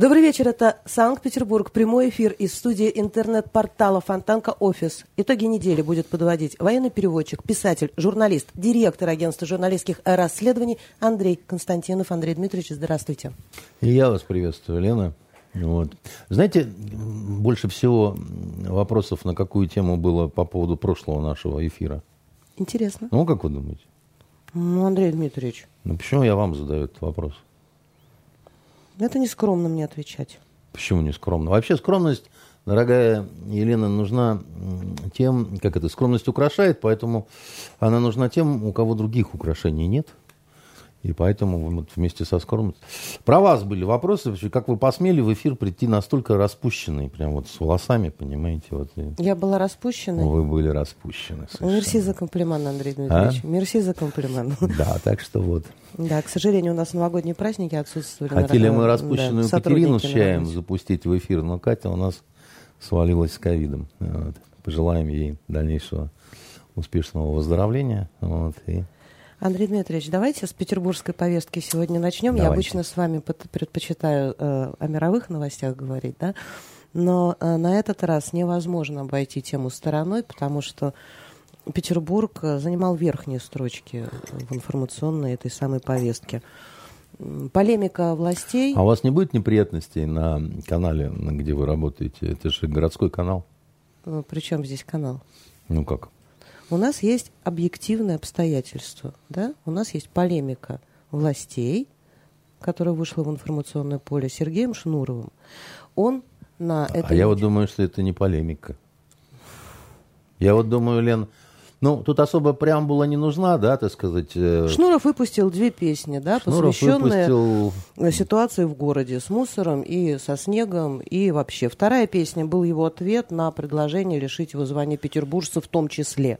Добрый вечер, это Санкт-Петербург, прямой эфир из студии интернет-портала Фонтанка Офис. Итоги недели будет подводить военный переводчик, писатель, журналист, директор агентства журналистских расследований Андрей Константинов. Андрей Дмитриевич, здравствуйте. И я вас приветствую, Лена. Вот. Знаете, больше всего вопросов на какую тему было по поводу прошлого нашего эфира? Интересно. Ну, как вы думаете? Ну, Андрей Дмитриевич. Ну, почему я вам задаю этот вопрос? Это не скромно мне отвечать. Почему не скромно? Вообще скромность, дорогая Елена, нужна тем, как это, скромность украшает, поэтому она нужна тем, у кого других украшений нет. И поэтому вот вместе со скромностью. Про вас были вопросы, как вы посмели в эфир прийти настолько распущенный, прям вот с волосами, понимаете? Вот. Я была распущена. Вы были распущены. Совершенно. Мерси за комплимент, Андрей Дмитриевич. А? Мерси за комплимент. Да, так что вот. Да, к сожалению, у нас новогодние праздники отсутствовали. Хотели мы распущенную да, Катерину с чаем запустить в эфир, но Катя у нас свалилась с ковидом. Вот. Пожелаем ей дальнейшего успешного выздоровления. Вот, и Андрей Дмитриевич, давайте с петербургской повестки сегодня начнем. Давайте. Я обычно с вами предпочитаю э, о мировых новостях говорить, да, но э, на этот раз невозможно обойти тему стороной, потому что Петербург э, занимал верхние строчки в информационной этой самой повестке. Полемика властей. А у вас не будет неприятностей на канале, где вы работаете? Это же городской канал. Причем здесь канал? Ну как? У нас есть объективные обстоятельства, да? у нас есть полемика властей, которая вышла в информационное поле Сергеем Шнуровым. Он на это... А я вот думаю, что это не полемика. Я вот думаю, Лен, ну, тут особо преамбула не нужна, да, так сказать. Э, Шнуров выпустил две песни, да, Шнуров посвященные выпустил... ситуации в городе с мусором и со снегом, и вообще. Вторая песня был его ответ на предложение лишить его звания петербуржца в том числе.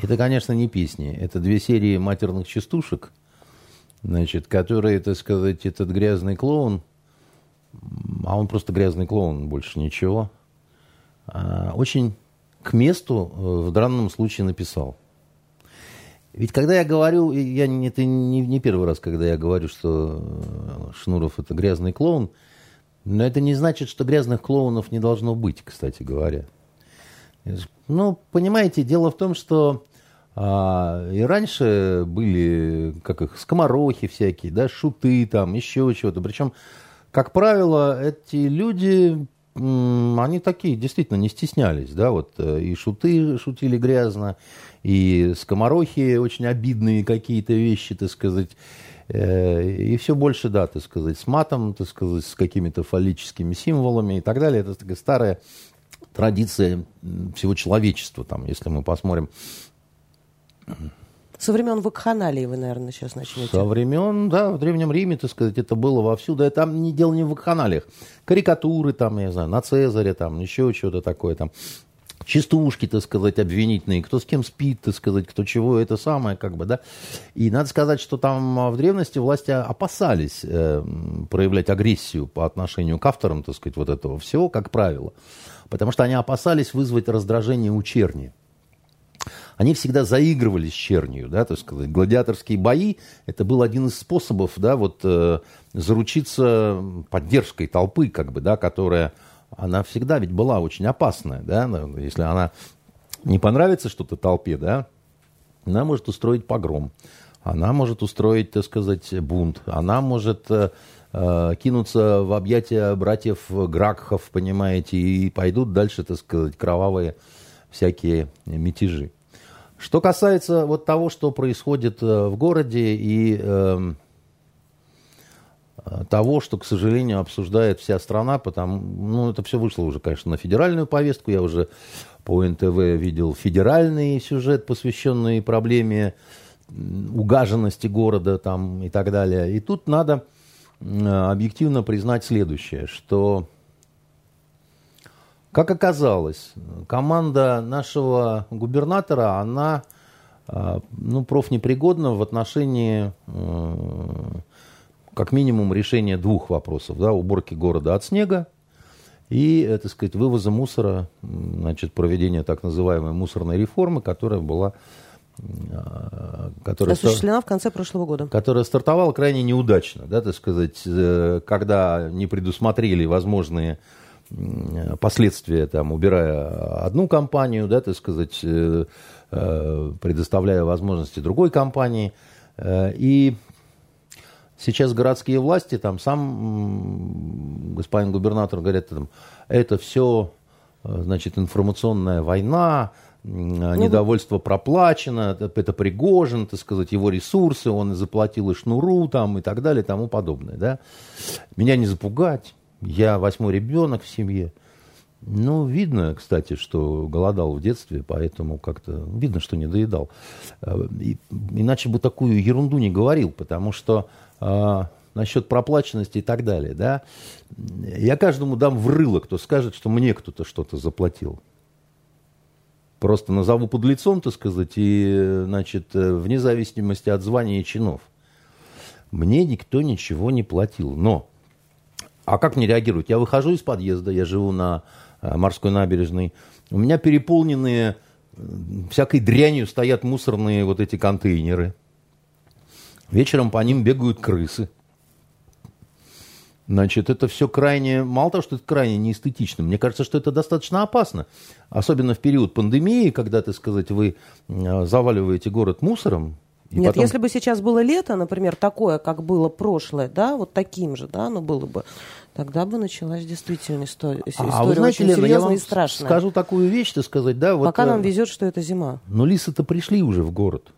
Это, конечно, не песни. Это две серии матерных частушек, значит, которые, так сказать, этот грязный клоун, а он просто грязный клоун, больше ничего, а, очень к месту э, в данном случае написал. Ведь когда я говорю, я, это не, не первый раз, когда я говорю, что э, Шнуров это грязный клоун, но это не значит, что грязных клоунов не должно быть, кстати говоря. Ну, понимаете, дело в том, что а, и раньше были, как их, скоморохи всякие, да, шуты там, еще чего-то. Причем, как правило, эти люди, они такие, действительно, не стеснялись, да, вот э, и шуты шутили грязно, и скоморохи очень обидные какие-то вещи, так сказать, э, и все больше, да, так сказать, с матом, так сказать, с какими-то фаллическими символами и так далее. Это такая старая традиция всего человечества, там, если мы посмотрим со времен вакханалии вы, наверное, сейчас начнете. Со времен, да, в Древнем Риме, так сказать, это было вовсю. Да, там не дело не в вакханалиях. Карикатуры там, я не знаю, на Цезаре там, еще что-то такое там. Частушки, так сказать, обвинительные, кто с кем спит, так сказать, кто чего, это самое, как бы, да. И надо сказать, что там в древности власти опасались э, проявлять агрессию по отношению к авторам, так сказать, вот этого всего, как правило. Потому что они опасались вызвать раздражение у черни. Они всегда заигрывали с чернью, да, то есть гладиаторские бои, это был один из способов, да, вот э, заручиться поддержкой толпы, как бы, да, которая, она всегда ведь была очень опасная, да, если она не понравится что-то толпе, да, она может устроить погром, она может устроить, так сказать, бунт, она может э, кинуться в объятия братьев Гракхов, понимаете, и пойдут дальше, так сказать, кровавые всякие мятежи. Что касается вот того, что происходит э, в городе и э, того, что, к сожалению, обсуждает вся страна, потому, ну, это все вышло уже, конечно, на федеральную повестку. Я уже по НТВ видел федеральный сюжет, посвященный проблеме угаженности города там и так далее. И тут надо объективно признать следующее, что как оказалось, команда нашего губернатора, она а, ну, профнепригодна в отношении э, как минимум решения двух вопросов. Да, уборки города от снега и, э, так сказать, вывоза мусора, значит, проведения так называемой мусорной реформы, которая была которая осуществлена в конце прошлого года. Которая стартовала крайне неудачно, да, так сказать, э, когда не предусмотрели возможные последствия, там, убирая одну компанию, да, так сказать, э, э, предоставляя возможности другой компании. И сейчас городские власти, там сам господин губернатор говорит, там, это все, значит, информационная война, недовольство проплачено, это Пригожин, так сказать, его ресурсы, он заплатил и шнуру там и так далее и тому подобное. Да? Меня не запугать, я восьмой ребенок в семье. Ну, видно, кстати, что голодал в детстве, поэтому как-то видно, что не доедал. Э, и, иначе бы такую ерунду не говорил, потому что а, насчет проплаченности и так далее, да, я каждому дам в рыло, кто скажет, что мне кто-то что-то заплатил просто назову под лицом, так сказать, и, значит, э, вне зависимости от звания и чинов. Мне никто ничего не платил. Но, а как мне реагировать? Я выхожу из подъезда, я живу на э, морской набережной, у меня переполненные всякой дрянью стоят мусорные вот эти контейнеры. Вечером по ним бегают крысы. Значит, это все крайне, мало того, что это крайне неэстетично, мне кажется, что это достаточно опасно. Особенно в период пандемии, когда, так сказать, вы э, заваливаете город мусором. Нет, потом... если бы сейчас было лето, например, такое, как было прошлое, да, вот таким же, да, оно было бы, тогда бы началась действительно история, история а вы знаете, очень Лена, я вам и страшная. скажу такую вещь, так сказать, да. Вот, Пока нам э, везет, что это зима. Но лисы-то пришли уже в город.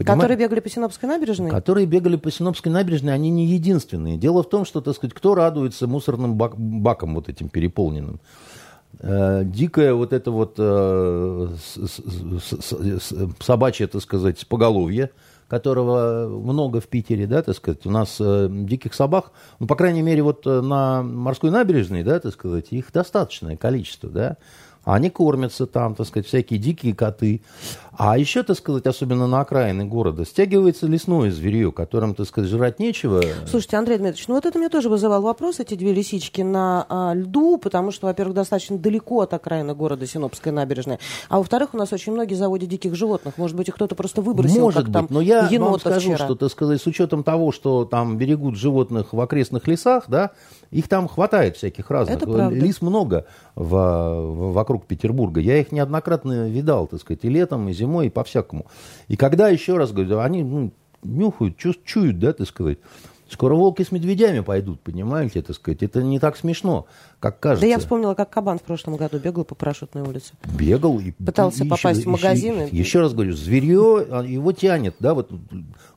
Понимаете? Которые бегали по Синопской набережной? Которые бегали по Синопской набережной, они не единственные. Дело в том, что, так сказать, кто радуется мусорным бак, бакам вот этим переполненным? Э, дикая вот это вот э, собачье, так сказать, поголовье, которого много в Питере, да, так сказать, у нас э, диких собак, ну, по крайней мере, вот э, на морской набережной, да, так сказать, их достаточное количество, да, они кормятся там, так сказать, всякие дикие коты. А еще, так сказать, особенно на окраины города, стягивается лесное зверье, которым, так сказать, жрать нечего. Слушайте, Андрей Дмитриевич, ну вот это мне тоже вызывал вопрос, эти две лисички на а, льду, потому что, во-первых, достаточно далеко от окраины города Синопская набережная, а во-вторых, у нас очень многие заводят диких животных. Может быть, их кто-то просто выбросил, Может как быть, там но я вам скажу, вчера. что, так сказать, с учетом того, что там берегут животных в окрестных лесах, да, их там хватает всяких разных. Это правда. Лис много в, в, вокруг Петербурга. Я их неоднократно видал, так сказать, и летом, и зимой, и по-всякому. И когда, еще раз говорю, они ну, нюхают, чуют, да, так сказать. Скоро волки с медведями пойдут, понимаете, так сказать. Это не так смешно, как кажется. Да я вспомнила, как кабан в прошлом году бегал по парашютной улице. Бегал и пытался и попасть еще, в магазины. Еще, еще раз говорю, зверье а, его тянет, да, вот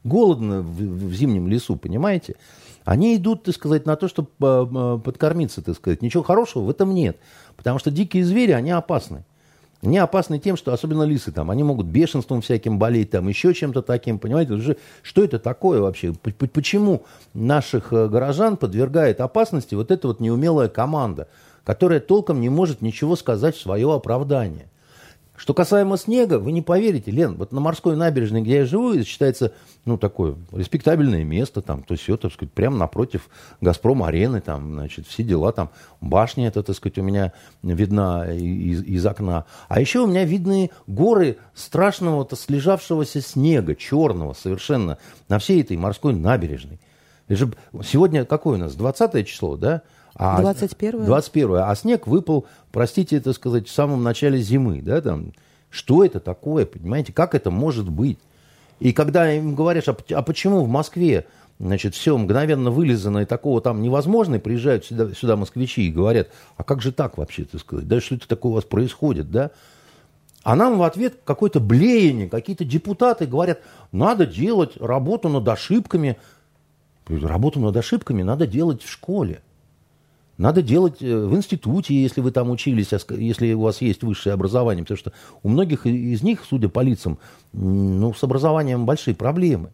голодно в, в зимнем лесу, понимаете? Они идут, так сказать, на то, чтобы э, подкормиться, так сказать. Ничего хорошего в этом нет. Потому что дикие звери, они опасны. Они опасны тем, что, особенно лисы, там, они могут бешенством всяким болеть, там, еще чем-то таким, понимаете? Что это такое вообще? Почему наших э, горожан подвергает опасности вот эта вот неумелая команда, которая толком не может ничего сказать в свое оправдание? Что касаемо снега, вы не поверите, Лен, вот на морской набережной, где я живу, считается, ну, такое респектабельное место, там, то есть, так сказать, прямо напротив Газпром-арены, там, значит, все дела, там, башня эта, так сказать, у меня видна из, из окна. А еще у меня видны горы страшного-то слежавшегося снега, черного совершенно, на всей этой морской набережной. Сегодня какое у нас, 20 число, да? А 21 21 А снег выпал, простите это сказать, в самом начале зимы. Да, там. Что это такое, понимаете? Как это может быть? И когда им говоришь, а, а почему в Москве значит, все мгновенно вылезано и такого там невозможно, и приезжают сюда, сюда москвичи и говорят, а как же так вообще, так сказать, да что это такое у вас происходит, да? А нам в ответ какое-то блеяние, какие-то депутаты говорят, надо делать работу над ошибками. Работу над ошибками надо делать в школе. Надо делать э, в институте, если вы там учились, а если у вас есть высшее образование, потому что у многих из них, судя по лицам, ну, с образованием большие проблемы.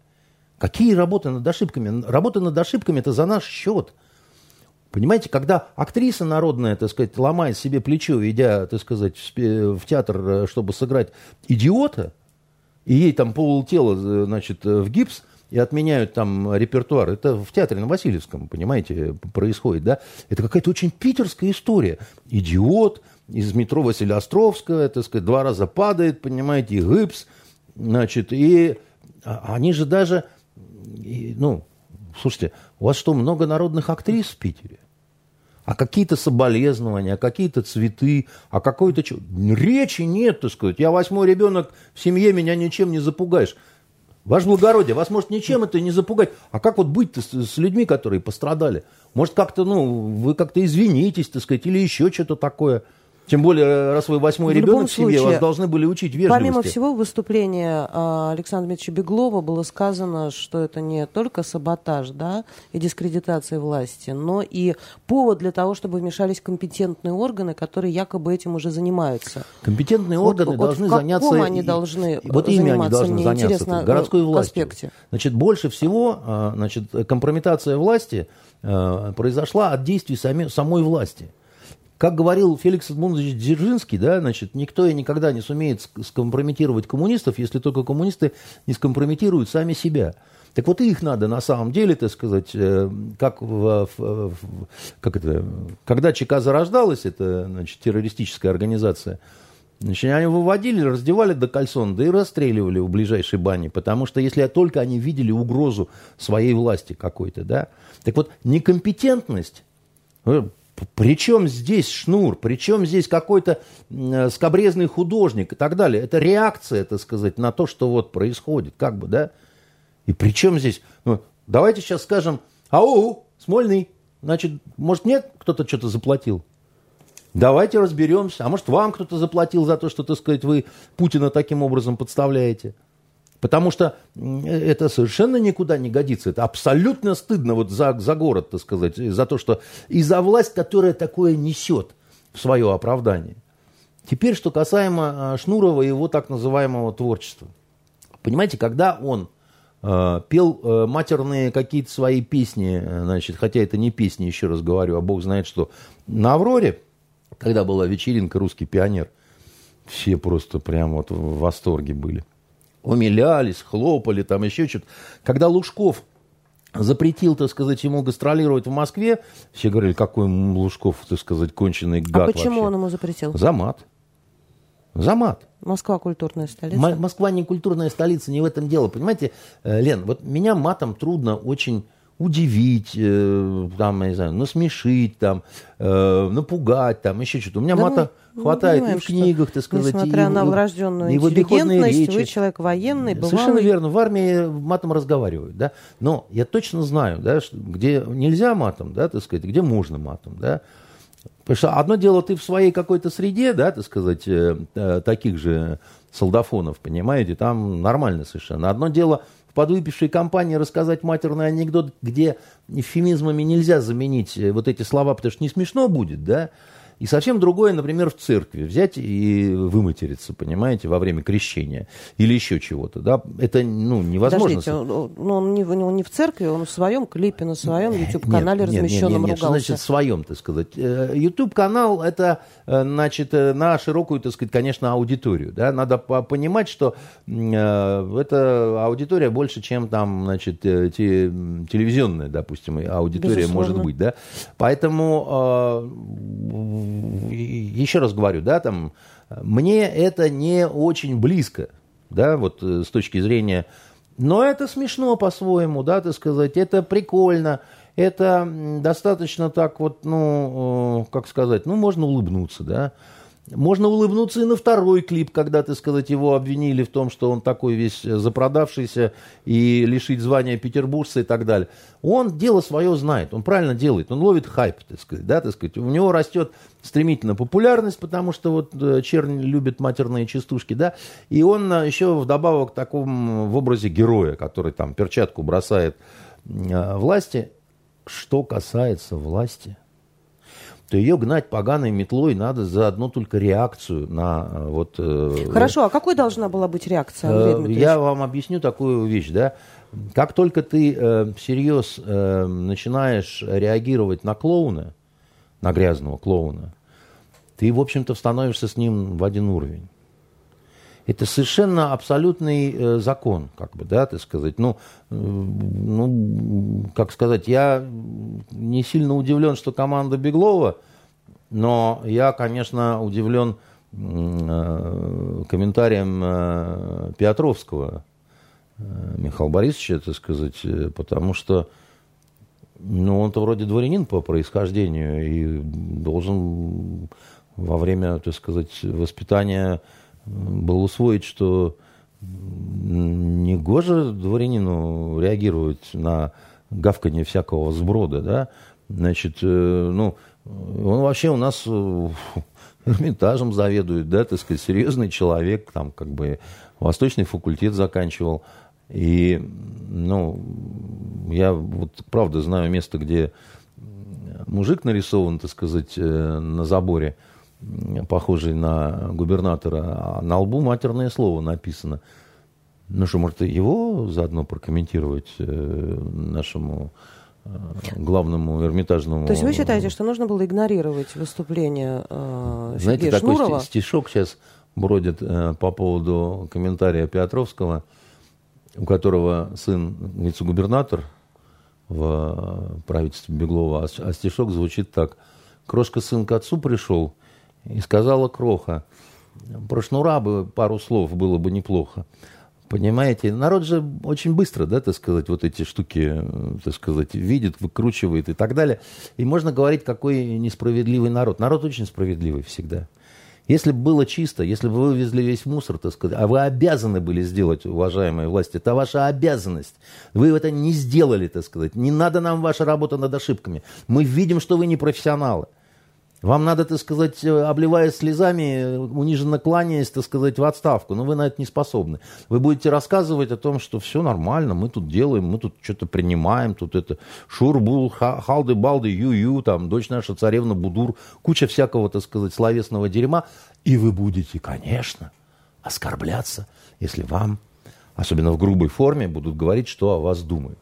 Какие работы над ошибками? Работа над ошибками – это за наш счет. Понимаете, когда актриса народная, так сказать, ломает себе плечо, идя, так сказать, в театр, э, чтобы сыграть идиота, и ей там полтела, э, значит, в гипс, и отменяют там репертуар. Это в театре на Васильевском, понимаете, происходит, да? Это какая-то очень питерская история. Идиот из метро Василия Островского, так сказать, два раза падает, понимаете, и гипс. Значит, и а, они же даже, и, ну, слушайте, у вас что, много народных актрис в Питере? а какие-то соболезнования, а какие-то цветы, а какой-то... Речи нет, так сказать. Я восьмой ребенок в семье, меня ничем не запугаешь. Ваше благородие, вас может ничем это не запугать. А как вот быть-то с, с людьми, которые пострадали? Может, как-то, ну, вы как-то извинитесь, так сказать, или еще что-то такое. Тем более, раз вы восьмой в ребенок в семье, случае, вас должны были учить вежливости. Помимо всего, в выступлении а, Александра Дмитриевича Беглова было сказано, что это не только саботаж да, и дискредитация власти, но и повод для того, чтобы вмешались компетентные органы, которые якобы этим уже занимаются. Компетентные органы вот, должны вот заняться... они должны вот ими они должны Мне заняться, городской властью. Аспекте. Значит, больше всего а, значит, компрометация власти а, произошла от действий сами, самой власти. Как говорил Феликс Эдмундович Дзержинский, да, значит, никто и никогда не сумеет скомпрометировать коммунистов, если только коммунисты не скомпрометируют сами себя. Так вот их надо на самом деле, так сказать, э, как, в, в, как это, когда ЧК зарождалась, это значит, террористическая организация, Значит, они выводили, раздевали до кальсон, да и расстреливали в ближайшей бане, потому что если только они видели угрозу своей власти какой-то, да. Так вот, некомпетентность, э, причем здесь шнур, причем здесь какой-то э, скобрезный художник и так далее. Это реакция, так сказать, на то, что вот происходит, как бы, да? И причем здесь, ну, давайте сейчас скажем, ау, Смольный, значит, может, нет, кто-то что-то заплатил? Давайте разберемся. А может, вам кто-то заплатил за то, что, так сказать, вы Путина таким образом подставляете? Потому что это совершенно никуда не годится. Это абсолютно стыдно вот за, за город, так сказать, за то, что и за власть, которая такое несет в свое оправдание. Теперь, что касаемо а, Шнурова и его так называемого творчества. Понимаете, когда он э, пел э, матерные какие-то свои песни, значит, хотя это не песни, еще раз говорю, а бог знает что, на «Авроре», когда была вечеринка «Русский пионер», все просто прям вот в восторге были умилялись, хлопали, там еще что-то. Когда Лужков запретил, так сказать, ему гастролировать в Москве, все говорили, какой Лужков, так сказать, конченый гад А почему вообще. он ему запретил? За мат. За мат. Москва культурная столица. М- Москва не культурная столица, не в этом дело. Понимаете, э, Лен, вот меня матом трудно очень удивить, э, там, я не знаю, насмешить, там, э, напугать, там, еще что-то. У меня да мата мы, хватает мы и в книгах, так сказать, несмотря и, на врожденную и интеллигентность, речи. вы человек военный, бывалый. Совершенно верно, в армии матом разговаривают, да, но я точно знаю, да, что, где нельзя матом, да, так сказать, где можно матом, да, Потому что одно дело, ты в своей какой-то среде, да, так сказать, э, таких же солдафонов, понимаете, там нормально совершенно. Одно дело, подвыпившей компании рассказать матерный анекдот, где эвфемизмами нельзя заменить э, вот эти слова, потому что не смешно будет, да, и совсем другое, например, в церкви взять и выматериться, понимаете, во время крещения или еще чего-то. Да? Это ну, невозможно. Подождите, он, ну, он, не, он не в церкви, он в своем клипе, на своем YouTube-канале размещенном нет, нет, нет, ругался. Значит, в своем, так сказать. Э, YouTube-канал – это, э, значит, э, на широкую, так сказать, конечно, аудиторию. Да? Надо понимать, что эта аудитория больше, чем там, значит, те, телевизионная, допустим, аудитория Безусловно. может быть. Да? Поэтому еще раз говорю, да, там, мне это не очень близко, да, вот э, с точки зрения, но это смешно по-своему, да, так сказать, это прикольно, это достаточно так вот, ну, э, как сказать, ну, можно улыбнуться, да, можно улыбнуться и на второй клип, когда, так сказать, его обвинили в том, что он такой весь запродавшийся и лишить звания петербуржца и так далее. Он дело свое знает, он правильно делает, он ловит хайп, так сказать, да, так сказать. У него растет стремительно популярность, потому что вот э, Чернь любит матерные частушки, да, и он э, еще вдобавок таком в образе героя, который там перчатку бросает э, власти. Что касается власти – то ее гнать поганой метлой надо за одну только реакцию на э, вот... Э, Хорошо, а какой должна была быть реакция, Андрей э, Я вам объясню такую вещь, да. Как только ты э, всерьез э, начинаешь реагировать на клоуна, на грязного клоуна, ты, в общем-то, становишься с ним в один уровень. Это совершенно абсолютный э, закон, как бы, да, так сказать. Ну, э, ну, как сказать, я не сильно удивлен, что команда Беглова, но я, конечно, удивлен э, комментариям э, Петровского Михаила Борисовича, так сказать, потому что ну, он-то вроде дворянин по происхождению и должен во время, так сказать, воспитания был усвоить, что не гоже дворянину реагировать на гавканье всякого сброда, да, значит, ну, он вообще у нас Эрмитажем заведует, да, так сказать, серьезный человек, там, как бы, восточный факультет заканчивал. И, ну, я вот правда знаю место, где мужик нарисован, так сказать, э, на заборе, похожий на губернатора, а на лбу матерное слово написано. Ну что, может, его заодно прокомментировать э, нашему э, главному эрмитажному... То есть вы считаете, что нужно было игнорировать выступление э, Знаете, Сергея такой стишок сейчас бродит э, по поводу комментария Петровского, у которого сын вице-губернатор в правительстве Беглова, а, а стишок звучит так. Крошка сын к отцу пришел и сказала Кроха, про шнура бы пару слов было бы неплохо. Понимаете, народ же очень быстро, да, так сказать, вот эти штуки, так сказать, видит, выкручивает и так далее. И можно говорить, какой несправедливый народ. Народ очень справедливый всегда. Если бы было чисто, если бы вы вывезли весь мусор, так сказать, а вы обязаны были сделать, уважаемые власти, это ваша обязанность. Вы это не сделали, так сказать. Не надо нам ваша работа над ошибками. Мы видим, что вы не профессионалы. Вам надо, так сказать, э, обливаясь слезами, униженно кланяясь, так сказать, в отставку. Но вы на это не способны. Вы будете рассказывать о том, что все нормально, мы тут делаем, мы тут что-то принимаем, тут это шурбул, халды-балды, ю-ю, там, дочь наша царевна Будур, куча всякого, так сказать, словесного дерьма. И вы будете, конечно, оскорбляться, если вам, особенно в грубой форме, будут говорить, что о вас думают.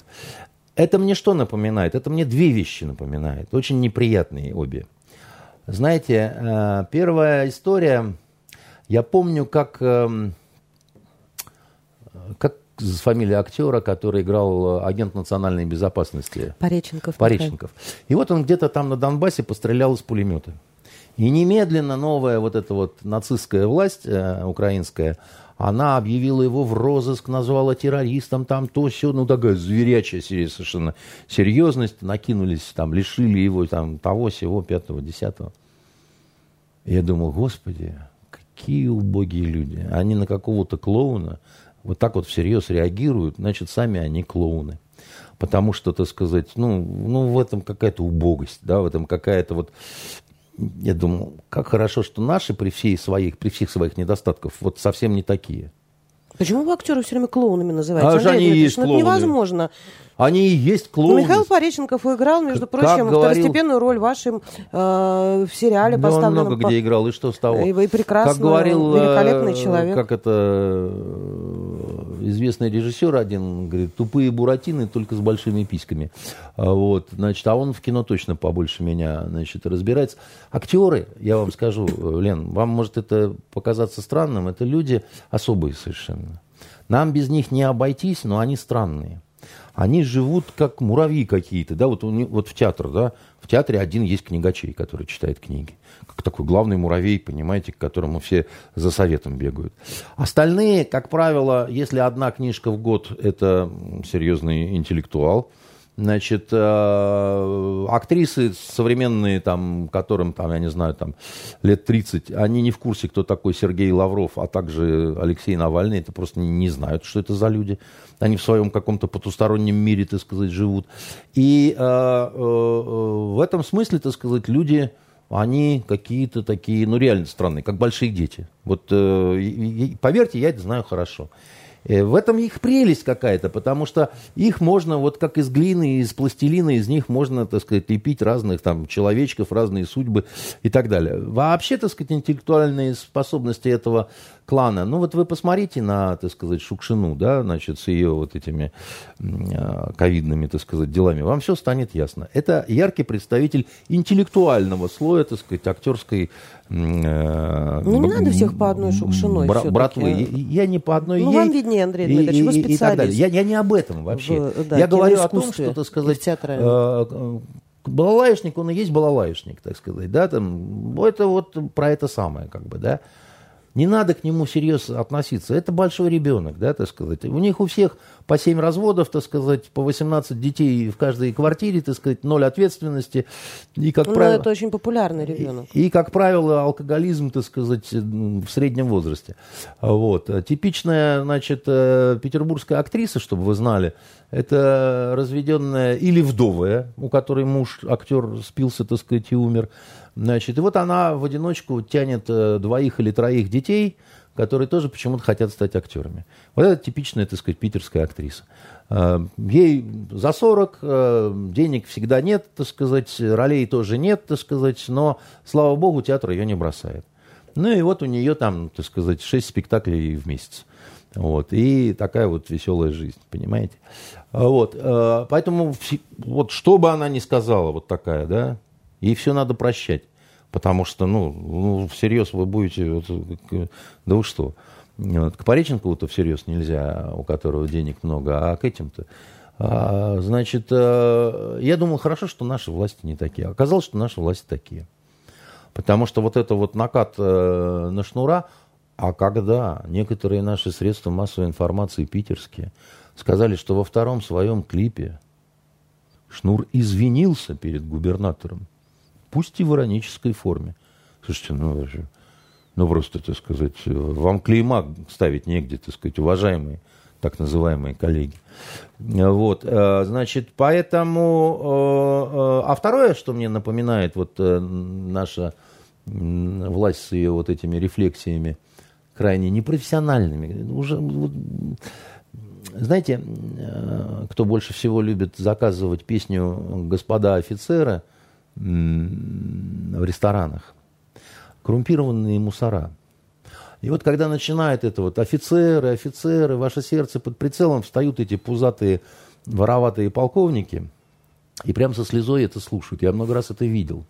Это мне что напоминает? Это мне две вещи напоминает, очень неприятные обе. Знаете, э, первая история, я помню, как, эм, как фамилия актера, который играл агент национальной безопасности. Пореченков. Пореченков. И вот он где-то там на Донбассе пострелял из пулемета. И немедленно новая вот эта вот нацистская власть э, украинская, она объявила его в розыск, назвала террористом, там то все, ну такая зверячая совершенно серьезность, накинулись, там, лишили его там того, всего, пятого, десятого. я думал, господи, какие убогие люди. Они на какого-то клоуна вот так вот всерьез реагируют, значит, сами они клоуны. Потому что, так сказать, ну, ну в этом какая-то убогость, да, в этом какая-то вот я думал, как хорошо, что наши при, всей своих, при всех своих недостатках вот совсем не такие. Почему вы актеры все время клоунами называете? А же они и есть клоуны. Это невозможно. Они и есть клоуны. Ну, Михаил Пореченков играл, между как прочим, говорил... второстепенную роль в вашем э, в сериале да поставленном. он много по... где играл, и что с того? И вы прекрасный, как говорил, великолепный э, человек. Как это известный режиссер один, говорит, тупые буратины только с большими письками. А вот, значит, а он в кино точно побольше меня, значит, разбирается. Актеры, я вам скажу, Лен, вам может это показаться странным, это люди особые совершенно. Нам без них не обойтись, но они странные. Они живут как муравьи какие-то, да, вот, вот в театр, да, в театре один есть книгачей, который читает книги как такой главный муравей, понимаете, к которому все за советом бегают. Остальные, как правило, если одна книжка в год, это серьезный интеллектуал, Значит, э, актрисы современные, там, которым, там, я не знаю, там, лет 30, они не в курсе, кто такой Сергей Лавров, а также Алексей Навальный, это просто не, не знают, что это за люди. Они в своем каком-то потустороннем мире, так сказать, живут. И э, э, в этом смысле, так сказать, люди они какие-то такие, ну, реально странные, как большие дети. Вот, э, поверьте, я это знаю хорошо. Э, в этом их прелесть какая-то, потому что их можно, вот как из глины, из пластилина, из них можно, так сказать, лепить разных там человечков, разные судьбы и так далее. Вообще, так сказать, интеллектуальные способности этого клана. Ну вот вы посмотрите на, так сказать, Шукшину, да, значит, с ее вот этими э, ковидными, так сказать, делами. Вам все станет ясно. Это яркий представитель интеллектуального слоя, так сказать, актерской Э, ну, не надо всех по одной шукшиной бра- Братвы. Я, я не по одной Ну, ей, вам виднее, Андрей Дмитриевич, вы специалист. Я, я не об этом вообще. В, да, я говорю о том, что, так сказать, э, балалаишник, он и есть балалаишник, так сказать, да, там, это вот про это самое, как бы, да. Не надо к нему серьезно относиться. Это большой ребенок, да, так сказать. У них у всех по 7 разводов, так сказать, по 18 детей в каждой квартире, так сказать, ноль ответственности. И, как ну, правило, это очень популярный ребенок. И, и, как правило, алкоголизм, так сказать, в среднем возрасте. Вот. Типичная, значит, э, петербургская актриса, чтобы вы знали, это разведенная или вдовая, у которой муж, актер, спился, так сказать, и умер. Значит, и вот она в одиночку тянет э, двоих или троих детей, которые тоже почему-то хотят стать актерами. Вот это типичная, так сказать, питерская актриса. Э, ей за 40, э, денег всегда нет, так сказать, ролей тоже нет, так сказать, но, слава богу, театр ее не бросает. Ну и вот у нее там, так сказать, 6 спектаклей в месяц. Вот, и такая вот веселая жизнь, понимаете? Вот, поэтому вот что бы она ни сказала, вот такая, да, Ей все надо прощать. Потому что, ну, ну всерьез вы будете... Вот, да вы что? Вот, к Пореченкову-то всерьез нельзя, у которого денег много, а к этим-то... А, значит, а, я думал, хорошо, что наши власти не такие. Оказалось, что наши власти такие. Потому что вот это вот накат э, на шнура, а когда некоторые наши средства массовой информации питерские сказали, что во втором своем клипе Шнур извинился перед губернатором, пусть и в иронической форме. Слушайте, ну, ну просто, так сказать, вам клейма ставить негде, так сказать, уважаемые так называемые коллеги. Вот, э, значит, поэтому... Э, э, а второе, что мне напоминает вот наша власть с ее вот этими рефлексиями крайне непрофессиональными, уже знаете, кто больше всего любит заказывать песню «Господа офицеры», в ресторанах. Коррумпированные мусора. И вот когда начинает это вот офицеры, офицеры, ваше сердце под прицелом, встают эти пузатые вороватые полковники и прям со слезой это слушают. Я много раз это видел.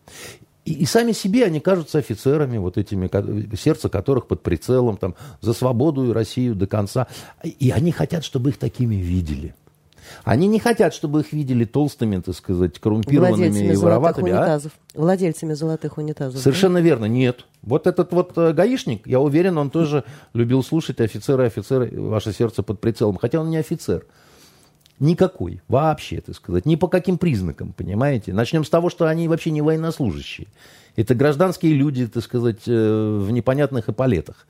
И, и сами себе они кажутся офицерами, вот этими, сердце которых под прицелом, там, за свободу и Россию до конца. И они хотят, чтобы их такими видели. Они не хотят, чтобы их видели толстыми, так сказать, коррумпированными и вороватыми. А? Владельцами золотых унитазов. Совершенно да? верно, нет. Вот этот вот э, гаишник, я уверен, он тоже любил слушать офицеры, офицеры, ваше сердце под прицелом. Хотя он не офицер. Никакой, вообще, так сказать, ни по каким признакам, понимаете? Начнем с того, что они вообще не военнослужащие. Это гражданские люди, так сказать, э, в непонятных эполетах.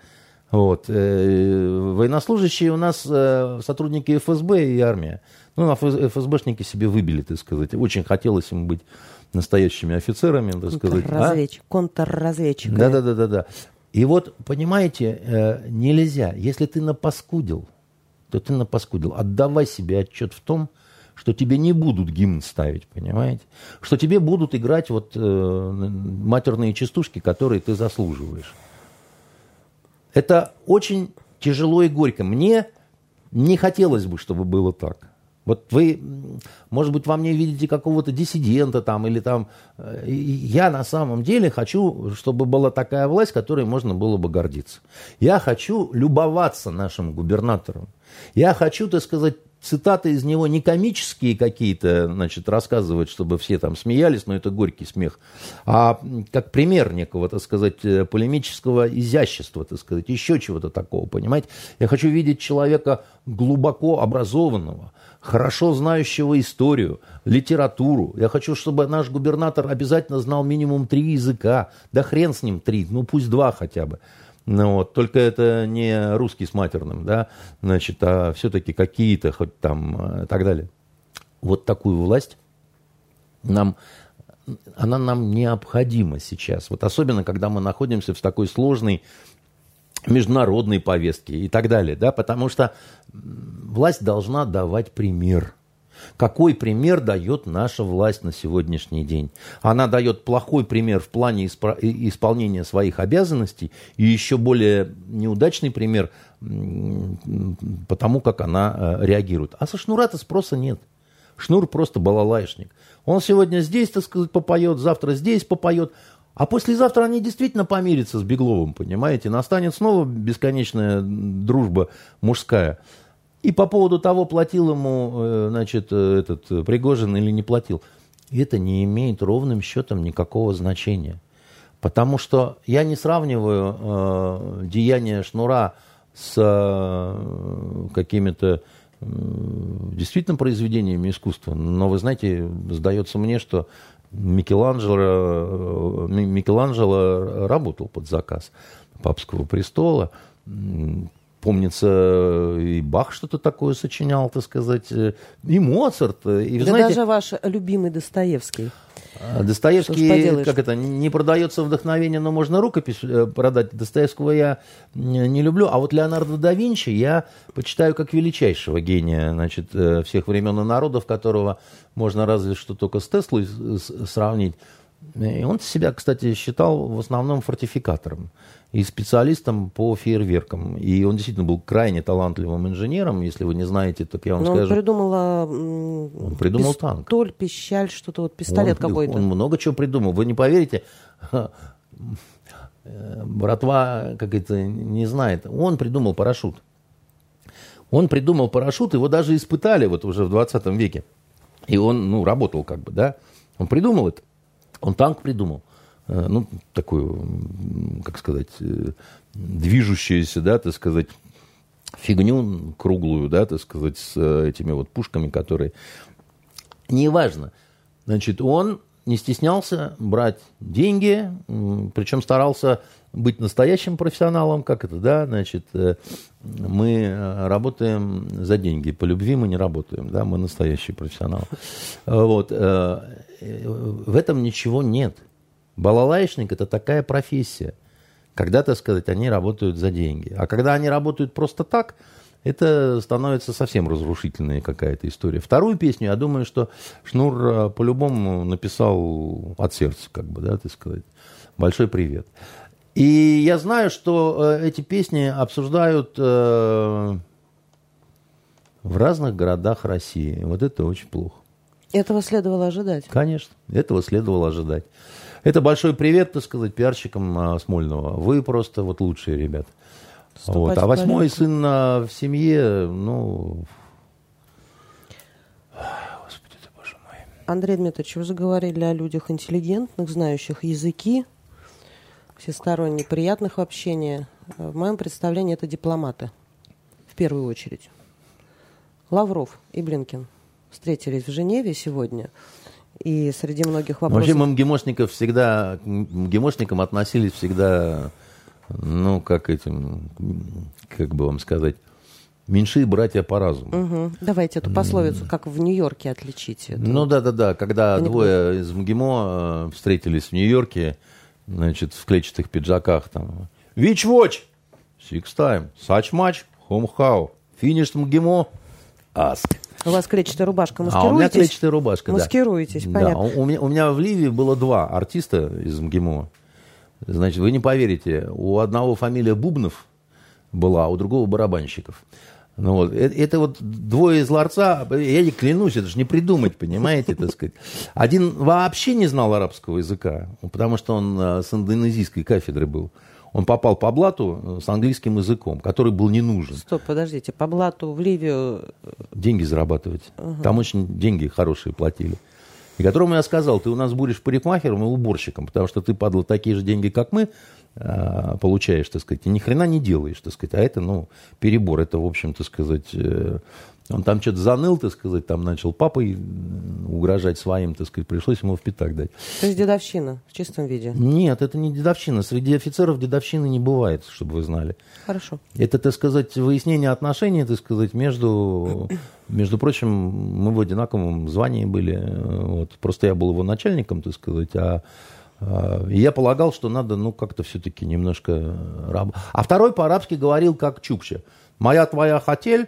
Вот. Э, военнослужащие у нас сотрудники ФСБ и армия. Ну, а ФСБшники себе выбили, так сказать. Очень хотелось им быть настоящими офицерами, так сказать. Контрразведчик, а? контрразведчик. Да-да-да-да. И вот, понимаете, э, нельзя, если ты напаскудил, то ты напаскудил. Отдавай себе отчет в том, что тебе не будут гимн ставить, понимаете? Что тебе будут играть вот э, матерные частушки, которые ты заслуживаешь. Это очень тяжело и горько. Мне не хотелось бы, чтобы было так. Вот вы, может быть, во мне видите какого-то диссидента там или там... Э, я на самом деле хочу, чтобы была такая власть, которой можно было бы гордиться. Я хочу любоваться нашим губернатором. Я хочу, так сказать, цитаты из него не комические какие-то, значит, рассказывать, чтобы все там смеялись, но это горький смех, а как пример некого, так сказать, э, полемического изящества, так сказать, еще чего-то такого, понимаете? Я хочу видеть человека глубоко образованного, хорошо знающего историю, литературу. Я хочу, чтобы наш губернатор обязательно знал минимум три языка, да хрен с ним три, ну пусть два хотя бы. Ну, вот, только это не русский с матерным, да, значит, а все-таки какие-то, хоть там, и э, так далее. Вот такую власть нам, она нам необходима сейчас. Вот особенно, когда мы находимся в такой сложной международной повестке и так далее, да, потому что власть должна давать пример – какой пример дает наша власть на сегодняшний день? Она дает плохой пример в плане исполнения своих обязанностей и еще более неудачный пример потому, как она э, реагирует. А со Шнура-то спроса нет. Шнур просто балалайшник. Он сегодня здесь, так сказать, попоет, завтра здесь попоет. А послезавтра они действительно помирятся с Бегловым, понимаете? Настанет снова бесконечная дружба мужская. И по поводу того, платил ему, э, значит, э, этот Пригожин или не платил. это не имеет ровным счетом никакого значения. Потому что я не сравниваю э, деяния Шнура с э, какими-то э, действительно произведениями искусства. Но вы знаете, сдается мне, что Микеланджело, э, Микеланджело работал под заказ папского престола помнится, и Бах что-то такое сочинял, так сказать, и Моцарт. И, да знаете, даже ваш любимый Достоевский. А, Достоевский, как это, не продается вдохновение, но можно рукопись э, продать. Достоевского я не люблю, а вот Леонардо да Винчи я почитаю как величайшего гения, значит, всех времен и народов, которого можно разве что только с Теслой сравнить. И он себя, кстати, считал в основном фортификатором и специалистом по фейерверкам. И он действительно был крайне талантливым инженером. Если вы не знаете, так я вам Но скажу. Он придумал, он придумал пистоль, танк. Пистоль, пищаль, что-то вот пистолет какой-то. Он много чего придумал. Вы не поверите, братва как это не знает. Он придумал парашют. Он придумал парашют, его даже испытали вот уже в 20 веке. И он, ну, работал как бы, да. Он придумал это. Он танк придумал. Э, ну, такую, как сказать, э, движущуюся, да, так сказать, фигню круглую, да, так сказать, с э, этими вот пушками, которые... Неважно. Значит, он не стеснялся брать деньги, причем старался быть настоящим профессионалом, как это, да, значит, мы работаем за деньги, по любви мы не работаем, да, мы настоящие профессионалы. Вот, в этом ничего нет. Балалайшник – это такая профессия. Когда, так сказать, они работают за деньги. А когда они работают просто так, это становится совсем разрушительная какая-то история. Вторую песню, я думаю, что Шнур э, по-любому написал от сердца, как бы, да, так сказать. Большой привет. И я знаю, что э, эти песни обсуждают э, в разных городах России. Вот это очень плохо. Этого следовало ожидать. Конечно, этого следовало ожидать. Это большой привет, так сказать, пиарщикам а, Смольного. Вы просто вот лучшие ребята. Вот. А восьмой сын а, в семье, ну... Господи ты, боже мой. Андрей Дмитриевич, вы заговорили о людях интеллигентных, знающих языки, всесторонне приятных в общении. В моем представлении это дипломаты, в первую очередь. Лавров и Блинкин встретились в Женеве сегодня – и среди многих вопросов... Вообще мы МГИМОшников всегда, к МГИМОшникам относились всегда, ну, как этим, как бы вам сказать, меньшие братья по разуму. Угу. Давайте эту пословицу, как в Нью-Йорке отличить. Это. Ну да, да, да. Когда Я двое из МГИМО э, встретились в Нью-Йорке, значит, в клетчатых пиджаках там. Watch? Six time. Home how? Finished МГИМО? Ask. У вас клетчатая рубашка, маскируетесь? А у меня клетчатая рубашка, Маскируетесь, да. понятно. Да, у, меня, у меня в Ливии было два артиста из МГИМО. Значит, вы не поверите, у одного фамилия Бубнов была, а у другого барабанщиков. Ну вот, это, это вот двое из ларца, я не клянусь, это же не придумать, понимаете, так сказать. Один вообще не знал арабского языка, потому что он э, с индонезийской кафедры был он попал по блату э, с английским языком, который был не нужен. Стоп, подождите, по блату в Ливию... Э, деньги зарабатывать. Ага. Там очень деньги хорошие платили. И которому я сказал, ты у нас будешь парикмахером и уборщиком, потому что ты, падла, такие же деньги, как мы, э, получаешь, так сказать, и ни хрена не делаешь, так сказать. А это, ну, перебор, это, в общем, так сказать, он там что-то заныл, так сказать, там начал папой угрожать своим, так сказать, пришлось ему в пятак дать. То есть дедовщина в чистом виде? Нет, это не дедовщина. Среди офицеров дедовщины не бывает, чтобы вы знали. Хорошо. Это, так сказать, выяснение отношений, так сказать, между... Между прочим, мы в одинаковом звании были. Вот. Просто я был его начальником, так сказать, а а, и я полагал, что надо, ну, как-то все-таки немножко... Раб... А второй по-арабски говорил, как Чукча. «Моя твоя хотель,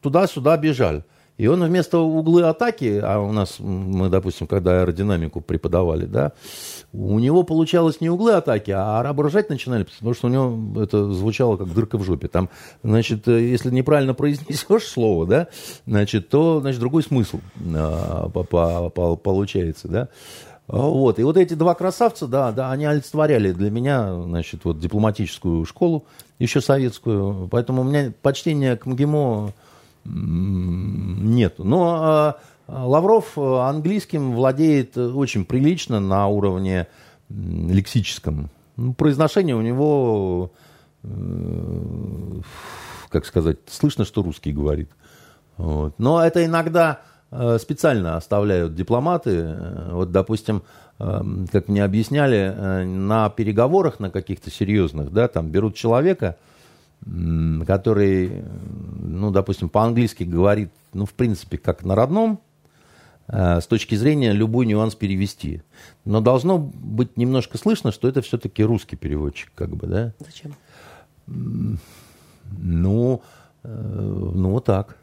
туда-сюда бежали. И он вместо углы атаки, а у нас, мы, допустим, когда аэродинамику преподавали, да, у него получалось не углы атаки, а арабы начинали, потому что у него это звучало как дырка в жопе. Там, значит, э, если неправильно произнесешь слово, да, значит, то, значит, другой смысл а, по, по, по, получается, да. Вот. И вот эти два красавца, да, да, они олицетворяли для меня, значит, вот дипломатическую школу, еще советскую. Поэтому у меня почтение к МГИМО Нет. Но Лавров английским владеет очень прилично на уровне лексическом. Ну, произношение у него, как сказать, слышно, что русский говорит. Вот. Но это иногда специально оставляют дипломаты. Вот, допустим, как мне объясняли, на переговорах на каких-то серьезных, да, там берут человека, который, ну, допустим, по-английски говорит, ну, в принципе, как на родном, э, с точки зрения любой нюанс перевести. Но должно быть немножко слышно, что это все-таки русский переводчик, как бы, да? Зачем? Ну, э, ну, вот так.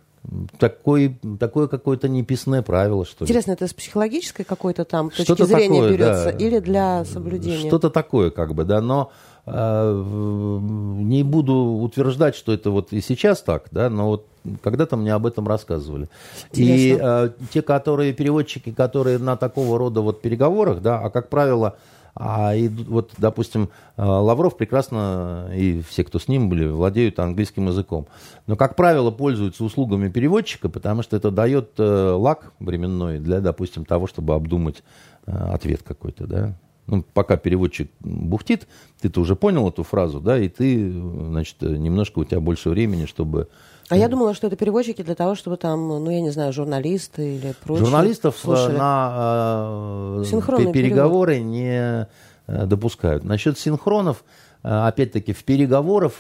Такой, такое какое-то неписное правило, что Интересно, ли. это с психологической какой-то там точки Что-то зрения такое, берется да. или для соблюдения? Что-то такое, как бы, да, но не буду утверждать, что это вот и сейчас так, да, но вот когда-то мне об этом рассказывали. Интересно. И а, те, которые переводчики, которые на такого рода вот переговорах, да, а как правило, а и вот, допустим, а, Лавров прекрасно, и все, кто с ним были, владеют английским языком. Но, как правило, пользуются услугами переводчика, потому что это дает э, лак временной для, допустим, того, чтобы обдумать э, ответ какой-то, да ну, пока переводчик бухтит, ты-то уже понял эту фразу, да, и ты, значит, немножко у тебя больше времени, чтобы... А я думала, что это переводчики для того, чтобы там, ну, я не знаю, журналисты или прочие Журналистов э, слушали. на э, переговоры перевод. не э, допускают. Насчет синхронов, э, опять-таки, в переговорах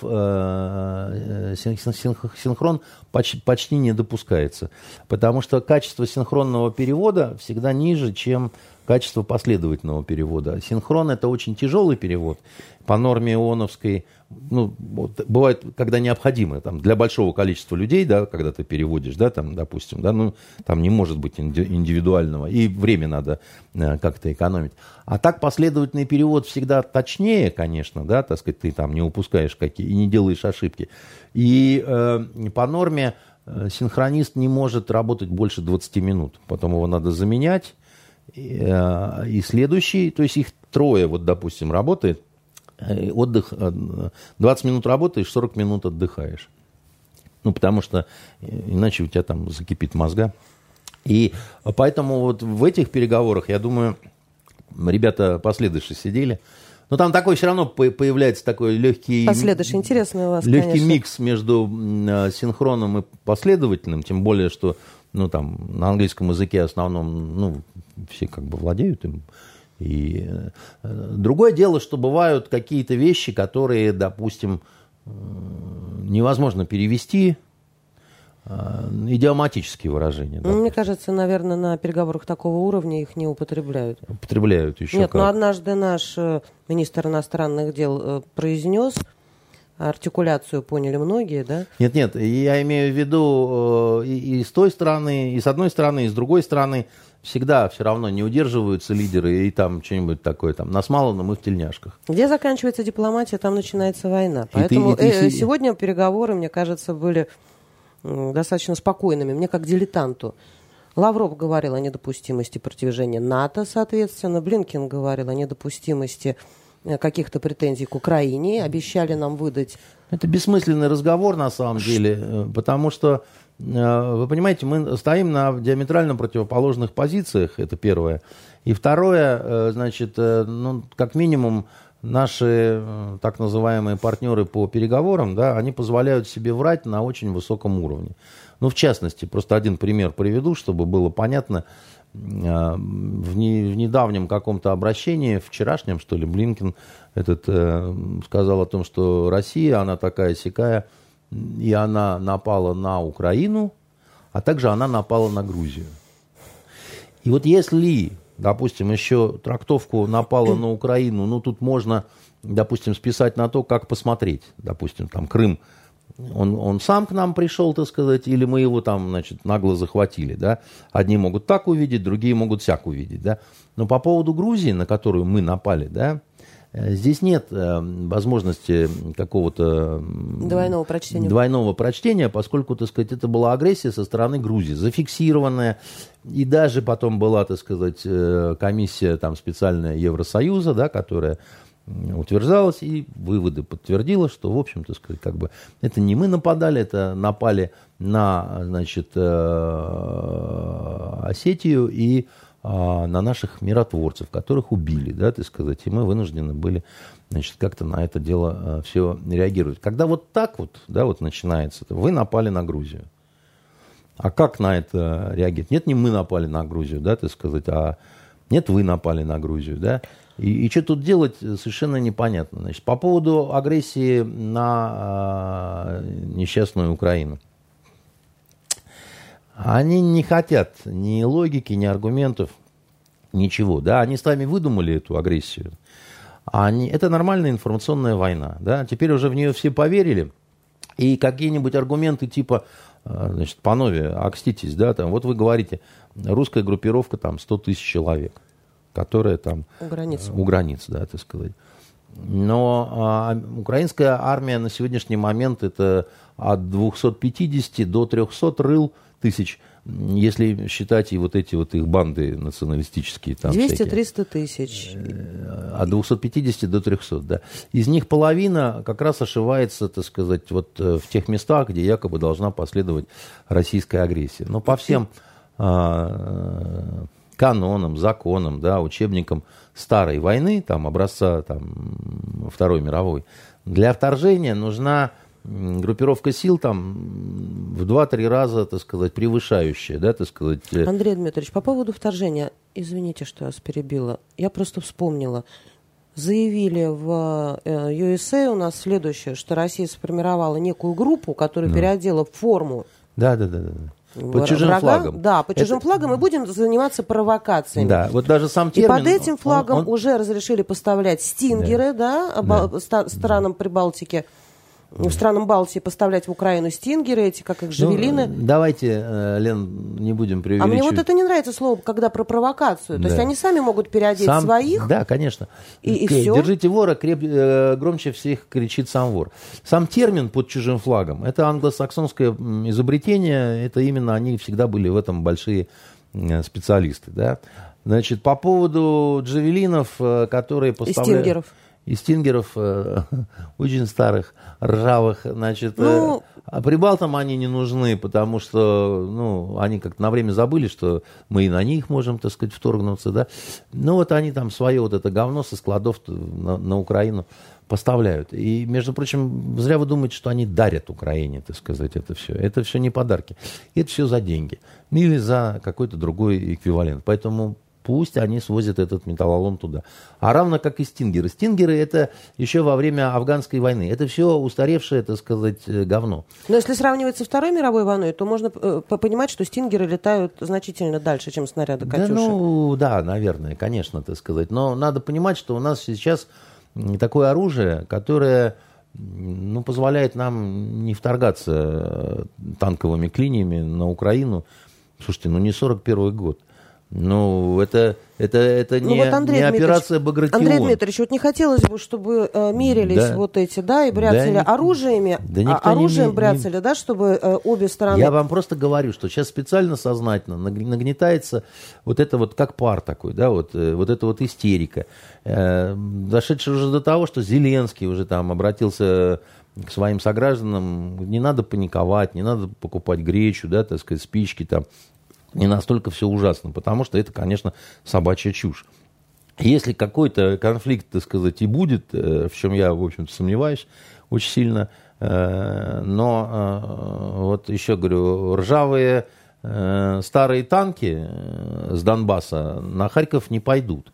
синхрон почти, почти не допускается, потому что качество синхронного перевода всегда ниже, чем качество последовательного перевода. Синхрон – это очень тяжелый перевод. По норме ионовской, ну, вот, бывает, когда необходимо, там, для большого количества людей, да, когда ты переводишь, да, там, допустим, да, ну, там не может быть индивидуального, и время надо э, как-то экономить. А так последовательный перевод всегда точнее, конечно, да, так сказать, ты там не упускаешь какие, и не делаешь ошибки. И э, по норме э, синхронист не может работать больше 20 минут, потом его надо заменять, Э, и следующий, то есть их трое, вот, допустим, работает, отдых, 20 э, минут работаешь, 40 минут отдыхаешь. Ну, потому что иначе у тебя там закипит мозга. И поэтому вот в этих переговорах, я думаю, ребята последующие сидели. Но там такой все равно появляется такой легкий... Последующий, интересный у вас, Легкий конечно. микс между синхроном и последовательным, тем более, что ну, там, на английском языке основном, ну, все как бы владеют им. И э, другое дело, что бывают какие-то вещи, которые, допустим, э, невозможно перевести, э, идиоматические выражения. Ну, мне кажется, наверное, на переговорах такого уровня их не употребляют. Употребляют еще Нет, как. но однажды наш министр иностранных дел произнес, артикуляцию поняли многие, да? Нет, нет, я имею в виду и, и с той стороны, и с одной стороны, и с другой стороны всегда все равно не удерживаются лидеры и там что-нибудь такое, там, нас мало, но мы в тельняшках. Где заканчивается дипломатия, там начинается война. И Поэтому ты, и ты... Э, сегодня переговоры, мне кажется, были достаточно спокойными. Мне как дилетанту. Лавров говорил о недопустимости продвижения НАТО, соответственно. Блинкин говорил о недопустимости э, каких-то претензий к Украине. Обещали нам выдать... Это бессмысленный разговор, на самом деле, э, потому что вы понимаете, мы стоим на диаметрально противоположных позициях, это первое. И второе, э, значит, э, ну, как минимум, наши так называемые партнеры по переговорам, да, они позволяют себе врать на очень высоком уровне. Ну, в частности, просто один пример приведу, чтобы было понятно. В, не, в недавнем каком-то обращении, вчерашнем, что ли, Блинкин этот, э, сказал о том, что Россия, она такая сякая, и она напала на Украину, а также она напала на Грузию. И вот если, допустим, еще трактовку напала на Украину, ну тут можно, допустим, списать на то, как посмотреть, допустим, там Крым, он, он сам к нам пришел, так сказать, или мы его там, значит, нагло захватили, да. Одни могут так увидеть, другие могут всяк увидеть, да. Но по поводу Грузии, на которую мы напали, да, здесь нет э, возможности какого-то двойного прочтения. двойного прочтения, поскольку, так сказать, это была агрессия со стороны Грузии, зафиксированная. И даже потом была, так сказать, э, комиссия там специальная Евросоюза, да, которая утверждалось, и выводы подтвердило, что, в общем-то, сказать, как бы это не мы нападали, это напали на, значит, э, Осетию и на наших миротворцев, которых убили, да, так сказать, и мы вынуждены были, значит, как-то на это дело э, все реагировать. Когда вот так вот, да, вот начинается, вы напали на Грузию. А как на это реагировать? Нет, не мы напали на Грузию, да, так сказать, а нет, вы напали на Грузию, да. И, и что тут делать, совершенно непонятно. Значит, по поводу агрессии на э, несчастную Украину. Они не хотят ни логики, ни аргументов, ничего. Да? Они сами выдумали эту агрессию. Они, это нормальная информационная война. Да? Теперь уже в нее все поверили. И какие-нибудь аргументы типа, э, значит, панове, окститесь, да, там, вот вы говорите, русская группировка там 100 тысяч человек которая там... У границ. У границ, да, так сказать. Но а, украинская армия на сегодняшний момент это от 250 до 300 рыл тысяч, если считать и вот эти вот их банды националистические. Там 200-300 тысяч. Э, от 250 до 300, да. Из них половина как раз ошивается, так сказать, вот э, в тех местах, где якобы должна последовать российская агрессия. Но по всем а, канонам, законам, да, учебникам старой войны, там, образца там, Второй мировой, для вторжения нужна группировка сил там в два-три раза, так сказать, превышающая, да, так сказать. Э, Андрей Дмитриевич, по поводу вторжения, извините, что я вас перебила, я просто вспомнила. Заявили в э, USA у нас следующее, что Россия сформировала некую группу, которая да. переодела форму. Да, да, да, да. Под чужим врага, флагом. Да, под чужим это... флагом мы будем заниматься провокациями. Да, вот даже сам термин... И под этим флагом он, он... уже разрешили поставлять стингеры, да, да. странам Прибалтики в странам Балтии поставлять в Украину стингеры, эти, как их, жавелины. Ну, давайте, э, Лен, не будем преувеличивать. А мне вот это не нравится слово, когда про провокацию. То да. есть они сами могут переодеть сам, своих. Да, конечно. И, и все. Держите вора, креп, э, громче всех кричит сам вор. Сам термин под чужим флагом, это англосаксонское изобретение, это именно они всегда были в этом большие специалисты. Да? Значит, по поводу джавелинов, э, которые поставляют... И стингеров и стингеров э, очень старых, ржавых, значит, э, ну, э, а прибалтам они не нужны, потому что, ну, они как-то на время забыли, что мы и на них можем, так сказать, вторгнуться, да. Ну, вот они там свое вот это говно со складов на, на Украину поставляют. И, между прочим, зря вы думаете, что они дарят Украине, так сказать, это все. Это все не подарки. Это все за деньги. Или за какой-то другой эквивалент. Поэтому пусть они свозят этот металлолом туда. А равно как и стингеры. Стингеры это еще во время афганской войны. Это все устаревшее, так сказать, э, говно. Но если сравнивать со Второй мировой войной, то можно э, понимать, что стингеры летают значительно дальше, чем снаряды «Катюша». Да, ну, да, наверное, конечно, так сказать. Но надо понимать, что у нас сейчас такое оружие, которое ну, позволяет нам не вторгаться э, танковыми клиниями на Украину. Слушайте, ну не 41 год. Ну, это, это, это ну, не, вот Андрей не операция Багратион. Андрей Дмитриевич, вот не хотелось бы, чтобы э, мерились да. вот эти, да, и бряцали да, оружиями, да а, оружием не, бряцали, не... да, чтобы э, обе стороны... Я вам просто говорю, что сейчас специально, сознательно нагнетается вот это вот как пар такой, да, вот, э, вот это вот истерика, э, дошедшая уже до того, что Зеленский уже там обратился к своим согражданам, не надо паниковать, не надо покупать гречу, да, так сказать, спички там, не настолько все ужасно, потому что это, конечно, собачья чушь. Если какой-то конфликт, так сказать, и будет, э, в чем я, в общем-то, сомневаюсь очень сильно, э, но э, вот еще говорю, ржавые старые танки с Донбасса на Харьков не пойдут.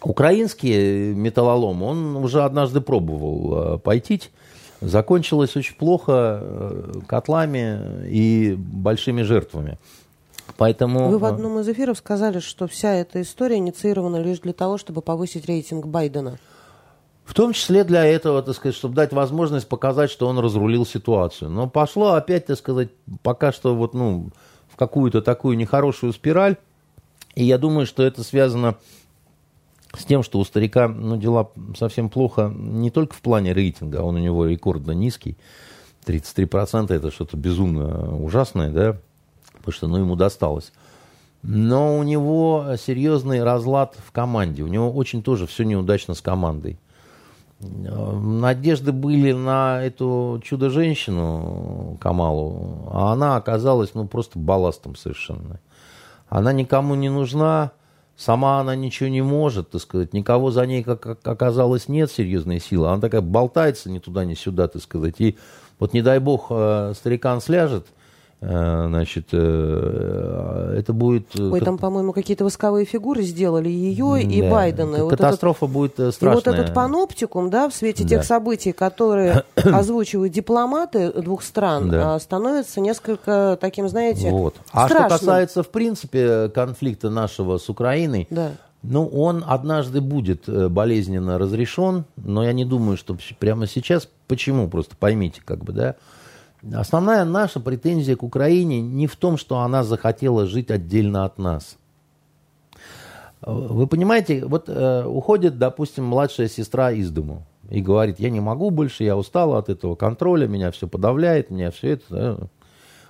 Украинский металлолом, он уже однажды пробовал пойти, закончилось очень плохо котлами и большими жертвами. Поэтому... Вы в одном из эфиров сказали, что вся эта история инициирована лишь для того, чтобы повысить рейтинг Байдена. В том числе для этого, так сказать, чтобы дать возможность показать, что он разрулил ситуацию. Но пошло опять, так сказать, пока что вот, ну, в какую-то такую нехорошую спираль. И я думаю, что это связано с тем, что у старика ну, дела совсем плохо не только в плане рейтинга, он у него рекордно низкий, 33% это что-то безумно ужасное, да, потому что ну, ему досталось. но у него серьезный разлад в команде. У него очень тоже все неудачно с командой. Надежды были на эту чудо-женщину Камалу, а она оказалась ну, просто балластом совершенно. Она никому не нужна, сама она ничего не может, так сказать, никого за ней, как оказалось, нет серьезной силы. Она такая болтается ни туда, ни сюда, так сказать. И вот не дай бог э, старикан сляжет – Э, значит, э, это будет... Э, Ой, там, по-моему, какие-то восковые фигуры сделали ее и да. Байдена. Катастрофа этот, будет страшная. И вот этот паноптикум, да, в свете да. тех событий, которые озвучивают дипломаты двух стран, да. А, становится несколько таким, знаете, вот. А страшным. что касается, в принципе, конфликта нашего с Украиной, да. Ну, он однажды будет болезненно разрешен, но я не думаю, что прямо сейчас. Почему? Просто поймите, как бы, да. Основная наша претензия к Украине не в том, что она захотела жить отдельно от нас. Вы понимаете, вот э, уходит, допустим, младшая сестра из дому и говорит, я не могу больше, я устала от этого контроля, меня все подавляет, меня все это, да,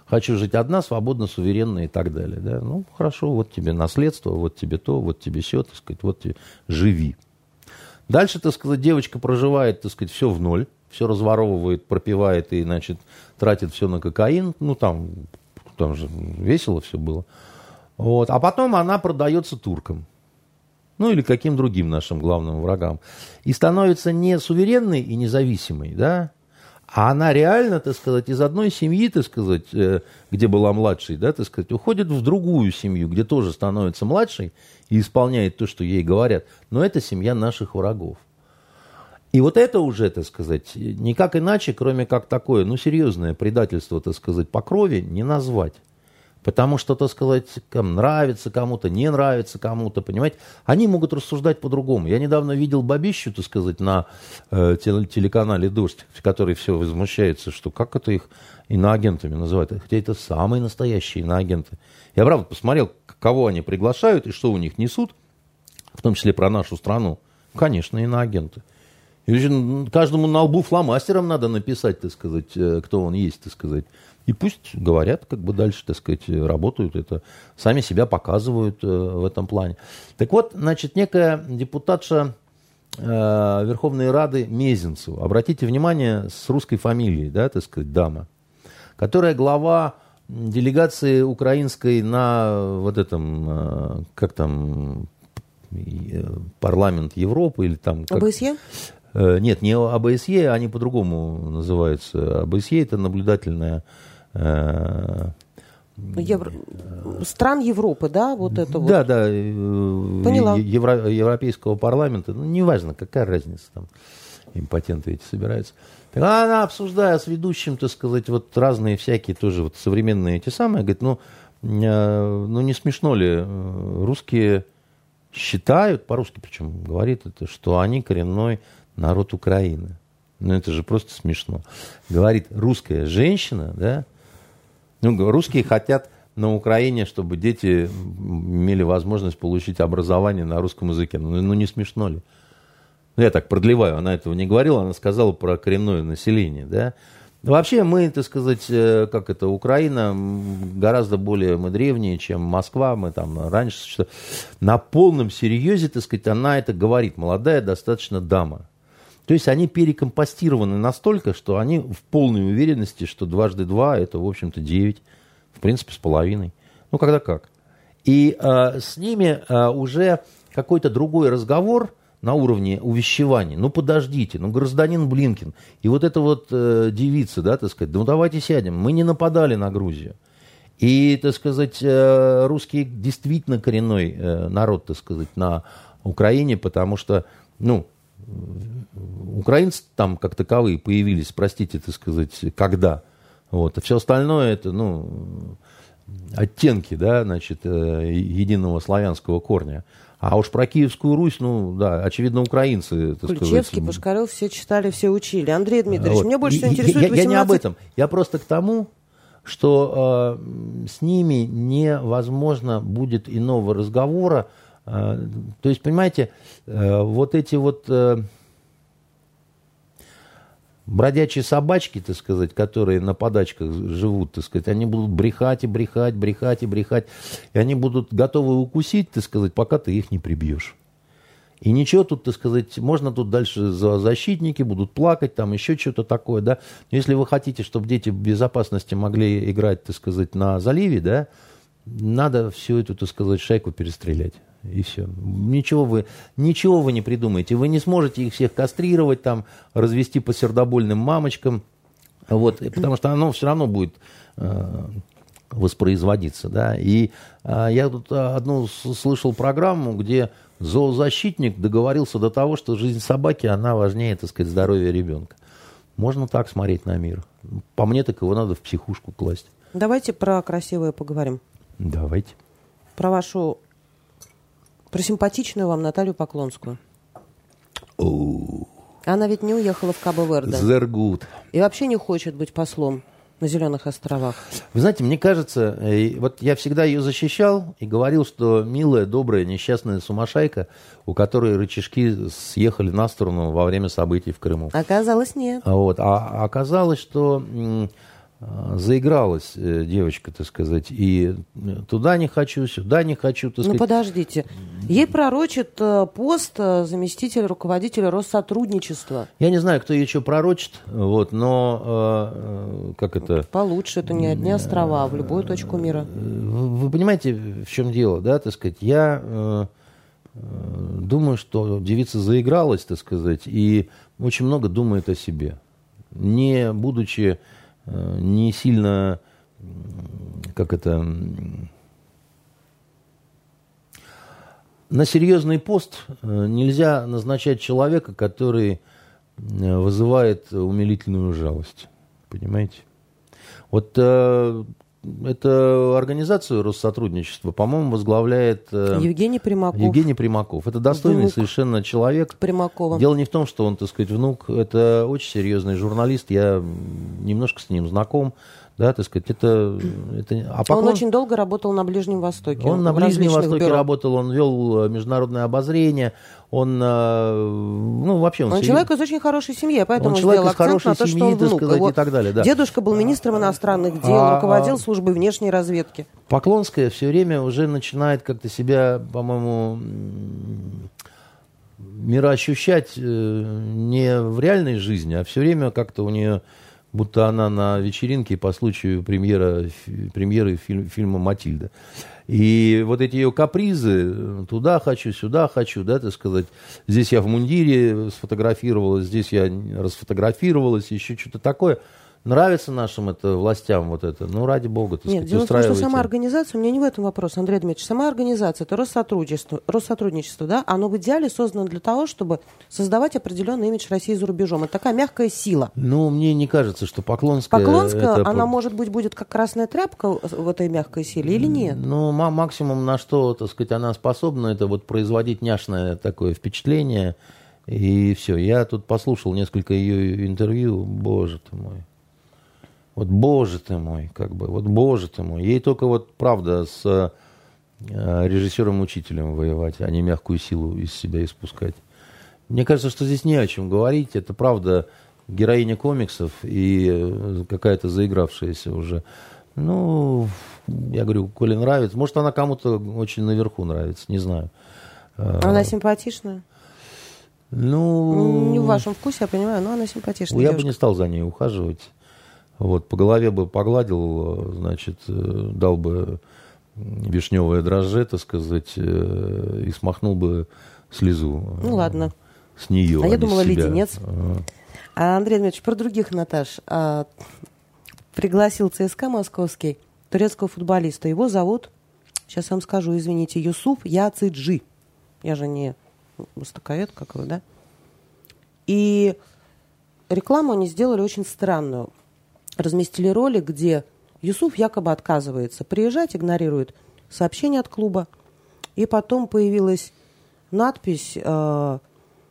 хочу жить одна, свободно, суверенно и так далее. Да? Ну, хорошо, вот тебе наследство, вот тебе то, вот тебе все, так сказать, вот тебе, живи. Дальше, так сказать, девочка проживает, так сказать, все в ноль, все разворовывает, пропивает и, значит, тратит все на кокаин. Ну, там, там же весело все было. Вот. А потом она продается туркам. Ну, или каким другим нашим главным врагам. И становится не суверенной и независимой, да, а она реально, так сказать, из одной семьи, так сказать, э, где была младшей, да, так сказать, уходит в другую семью, где тоже становится младшей и исполняет то, что ей говорят. Но это семья наших врагов. И вот это уже, так сказать, никак иначе, кроме как такое, ну, серьезное предательство, так сказать, по крови не назвать. Потому что, так сказать, нравится кому-то, не нравится кому-то, понимаете? Они могут рассуждать по-другому. Я недавно видел Бабищу, так сказать, на э, телеканале «Дождь», который все возмущается, что как это их иноагентами называют. Хотя это самые настоящие иноагенты. Я, правда, посмотрел, кого они приглашают и что у них несут, в том числе про нашу страну. Конечно, иноагенты. И каждому на лбу фломастером надо написать, так сказать, э, кто он есть, так сказать. И пусть говорят, как бы дальше, так сказать, работают это, сами себя показывают э, в этом плане. Так вот, значит, некая депутатша э, Верховной Рады Мезенцева, обратите внимание, с русской фамилией, да, так сказать, дама, которая глава делегации украинской на вот этом, как там, парламент Европы или там... Как, ОБСЕ? Э, нет, не АБСЕ, они по-другому называются. АБСЕ это наблюдательная... Э, Евро... Стран Европы, да, вот это вот? Да, да. Э, Поняла. Евро... Европейского парламента, ну, неважно, какая разница там, импотенты эти собираются. Так она, обсуждая с ведущим, так сказать, вот разные всякие тоже вот современные эти самые, говорит, ну, ну не смешно ли русские считают, по-русски причем говорит это, что они коренной народ Украины. Ну, это же просто смешно. Говорит русская женщина, да, ну, русские хотят на Украине, чтобы дети имели возможность получить образование на русском языке. Ну, ну не смешно ли? Ну, я так продлеваю, она этого не говорила, она сказала про коренное население, да. Вообще мы, так сказать, э, как это, Украина гораздо более, мы древние, чем Москва, мы там раньше, на полном серьезе, так сказать, она это говорит, молодая достаточно дама. То есть они перекомпостированы настолько, что они в полной уверенности, что дважды два это, в общем-то, девять, в принципе, с половиной. Ну, когда как. И э, с ними э, уже какой-то другой разговор на уровне увещевания. Ну, подождите, ну, гражданин Блинкин. И вот эта вот э, девица, да, так сказать, ну, давайте сядем. Мы не нападали на Грузию. И, так сказать, э, русские действительно коренной э, народ, так сказать, на Украине, потому что, ну, украинцы там как таковые появились, простите, так сказать, когда. Вот. А все остальное это, ну, оттенки, да, значит, э, единого славянского корня. А уж про Киевскую Русь, ну, да, очевидно, украинцы, так Ключевский, сказать. Пушкарев все читали, все учили. Андрей Дмитриевич, вот. меня больше всего интересует я, 18... я не об этом. Я просто к тому, что э, с ними невозможно будет иного разговора. Э, то есть, понимаете, э, вот эти вот... Э, бродячие собачки, так сказать, которые на подачках живут, так сказать, они будут брехать и брехать, брехать и брехать. И они будут готовы укусить, так сказать, пока ты их не прибьешь. И ничего тут, так сказать, можно тут дальше за защитники будут плакать, там еще что-то такое, да. Если вы хотите, чтобы дети безопасности могли играть, так сказать, на заливе, да, надо всю эту, так сказать, шайку перестрелять. И все. Ничего вы, ничего вы не придумаете. Вы не сможете их всех кастрировать, там, развести по сердобольным мамочкам. Вот, потому что оно все равно будет э, воспроизводиться. Да? И э, я тут одну слышал программу, где зоозащитник договорился до того, что жизнь собаки, она важнее, так сказать, здоровья ребенка. Можно так смотреть на мир. По мне, так его надо в психушку класть. Давайте про красивое поговорим. Давайте. Про вашу, про симпатичную вам Наталью Поклонскую. О, Она ведь не уехала в Кабо-Верде. Зергут. И вообще не хочет быть послом на Зеленых островах. Вы знаете, мне кажется, э, вот я всегда ее защищал и говорил, что милая, добрая, несчастная сумасшайка, у которой рычажки съехали на сторону во время событий в Крыму. Оказалось, нет. Вот. А оказалось, что а, заигралась э, девочка, так сказать, и туда не хочу, сюда не хочу, так Ну, сказать. подождите. Ей пророчит э, пост э, заместителя руководителя Россотрудничества. Я не знаю, кто ее что пророчит, вот, но э, э, как это... Получше, это не одни острова, а в любую точку мира. Вы, понимаете, в чем дело, да, так сказать, я э, э, думаю, что девица заигралась, так сказать, и очень много думает о себе. Не будучи э, не сильно, как это, на серьезный пост э, нельзя назначать человека, который э, вызывает умилительную жалость. Понимаете? Вот э, эту организацию Россотрудничества, по-моему, возглавляет э, Евгений Примаков. Евгений Примаков. Это достойный Внук. совершенно человек. Примакова. Дело не в том, что он, так сказать, внук. Это очень серьезный журналист. Я немножко с ним знаком. Да, так сказать, это... это... А Он Поклон- очень долго работал на Ближнем Востоке. он на Ближнем Востоке бюро. работал, он вел э, международное обозрение, он, э, ну, вообще он, Он серьез- человек из очень хорошей семьи, поэтому Он человек сделал из хорошей на то, что семьи, он так внук. сказать, Его и так далее, да. Дедушка был министром иностранных дел, А, руководил а. службой внешней разведки. Поклонская все время уже начинает как-то себя, по-моему, мироощущать э, не в реальной жизни, а все время как-то у нее, будто она на вечеринке по случаю премьера, премьеры фильм- фильма «Матильда». И вот эти ее капризы, туда хочу, сюда хочу, да, так сказать, здесь я в мундире сфотографировалась, здесь я расфотографировалась, еще что-то такое. Нравится нашим это властям вот это? Ну, ради бога, так Нет, сказать, дело в том, что сама организация, у меня не в этом вопрос, Андрей Дмитриевич, сама организация, это Россотрудничество, Россотрудничество, да, оно в идеале создано для того, чтобы создавать определенный имидж России за рубежом. Это такая мягкая сила. Ну, мне не кажется, что Поклонская... Поклонская, это она, может быть, будет как красная тряпка в этой мягкой силе или нет? Ну, ма- максимум, на что, так сказать, она способна, это вот производить няшное такое впечатление, и все. Я тут послушал несколько ее интервью, боже ты мой. Вот боже ты мой, как бы, вот боже ты мой. Ей только вот, правда, с э, режиссером-учителем воевать, а не мягкую силу из себя испускать. Мне кажется, что здесь не о чем говорить. Это, правда, героиня комиксов и э, какая-то заигравшаяся уже. Ну, я говорю, коли нравится. Может, она кому-то очень наверху нравится, не знаю. Э, Она симпатичная. Ну, Не в вашем вкусе, я понимаю, но она симпатичная я бы девушка. не стал за ней ухаживать. Вот, по голове бы погладил, значит, э, дал бы вишневое дрожже, так сказать, э, и смахнул бы слезу. э, Ну, ладно. С нее. А я не с думала, себя. леденец. А, Андрей Дмитриевич, про других, Наташ. А, пригласил ЦСКА московский турецкого футболиста. Его зовут, сейчас вам скажу, извините, Юсуф Яциджи. Я же не востоковед, как вы, да? И рекламу они сделали очень странную. Разместили ролик, где Юсуф якобы отказывается приезжать, игнорирует сообщение от клуба. И потом появилась надпись э,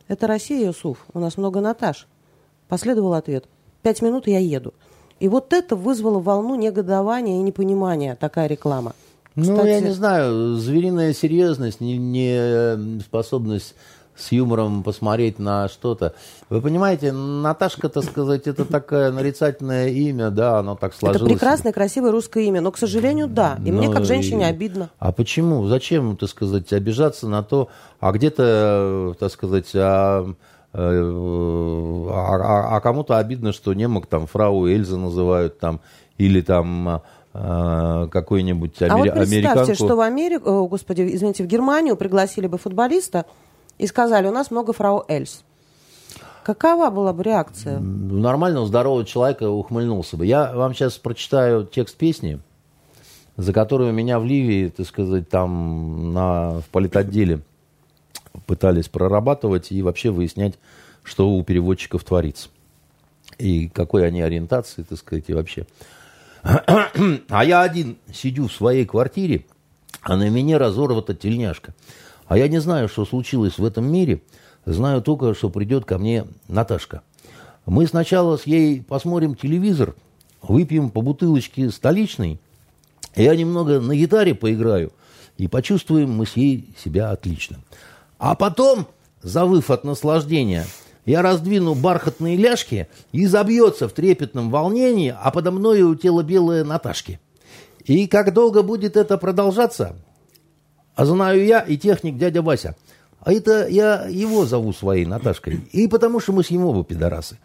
«Это Россия, Юсуф, у нас много Наташ». Последовал ответ «Пять минут, я еду». И вот это вызвало волну негодования и непонимания, такая реклама. Ну, Кстати, я не знаю, звериная серьезность, не, не, э, способность с юмором посмотреть на что-то. Вы понимаете, Наташка, так сказать, это такое нарицательное имя, да, оно так сложилось. Это прекрасное, красивое русское имя, но, к сожалению, да. И но мне, как женщине, и... обидно. А почему? Зачем, так сказать, обижаться на то, а где-то, так сказать, а, э, а, а, а кому-то обидно, что немок там фрау Эльза называют там, или там а, какой-нибудь амери... а вот представьте, американку... что в Америку, господи, извините, в Германию пригласили бы футболиста, и сказали, у нас много фрау Эльс. Какова была бы реакция? Нормального, здорового человека ухмыльнулся бы. Я вам сейчас прочитаю текст песни, за которую меня в Ливии, так сказать, там на, в политотделе пытались прорабатывать и вообще выяснять, что у переводчиков творится. И какой они ориентации, так сказать, и вообще. А я один сидю в своей квартире, а на меня разорвата тельняшка. А я не знаю, что случилось в этом мире. Знаю только, что придет ко мне Наташка. Мы сначала с ей посмотрим телевизор, выпьем по бутылочке столичной. Я немного на гитаре поиграю, и почувствуем мы с ней себя отлично. А потом, завыв от наслаждения, я раздвину бархатные ляжки и забьется в трепетном волнении, а подо мною тело белое Наташки. И как долго будет это продолжаться, а знаю я и техник дядя Вася. А это я его зову своей Наташкой. И потому что мы с ему пидорасы.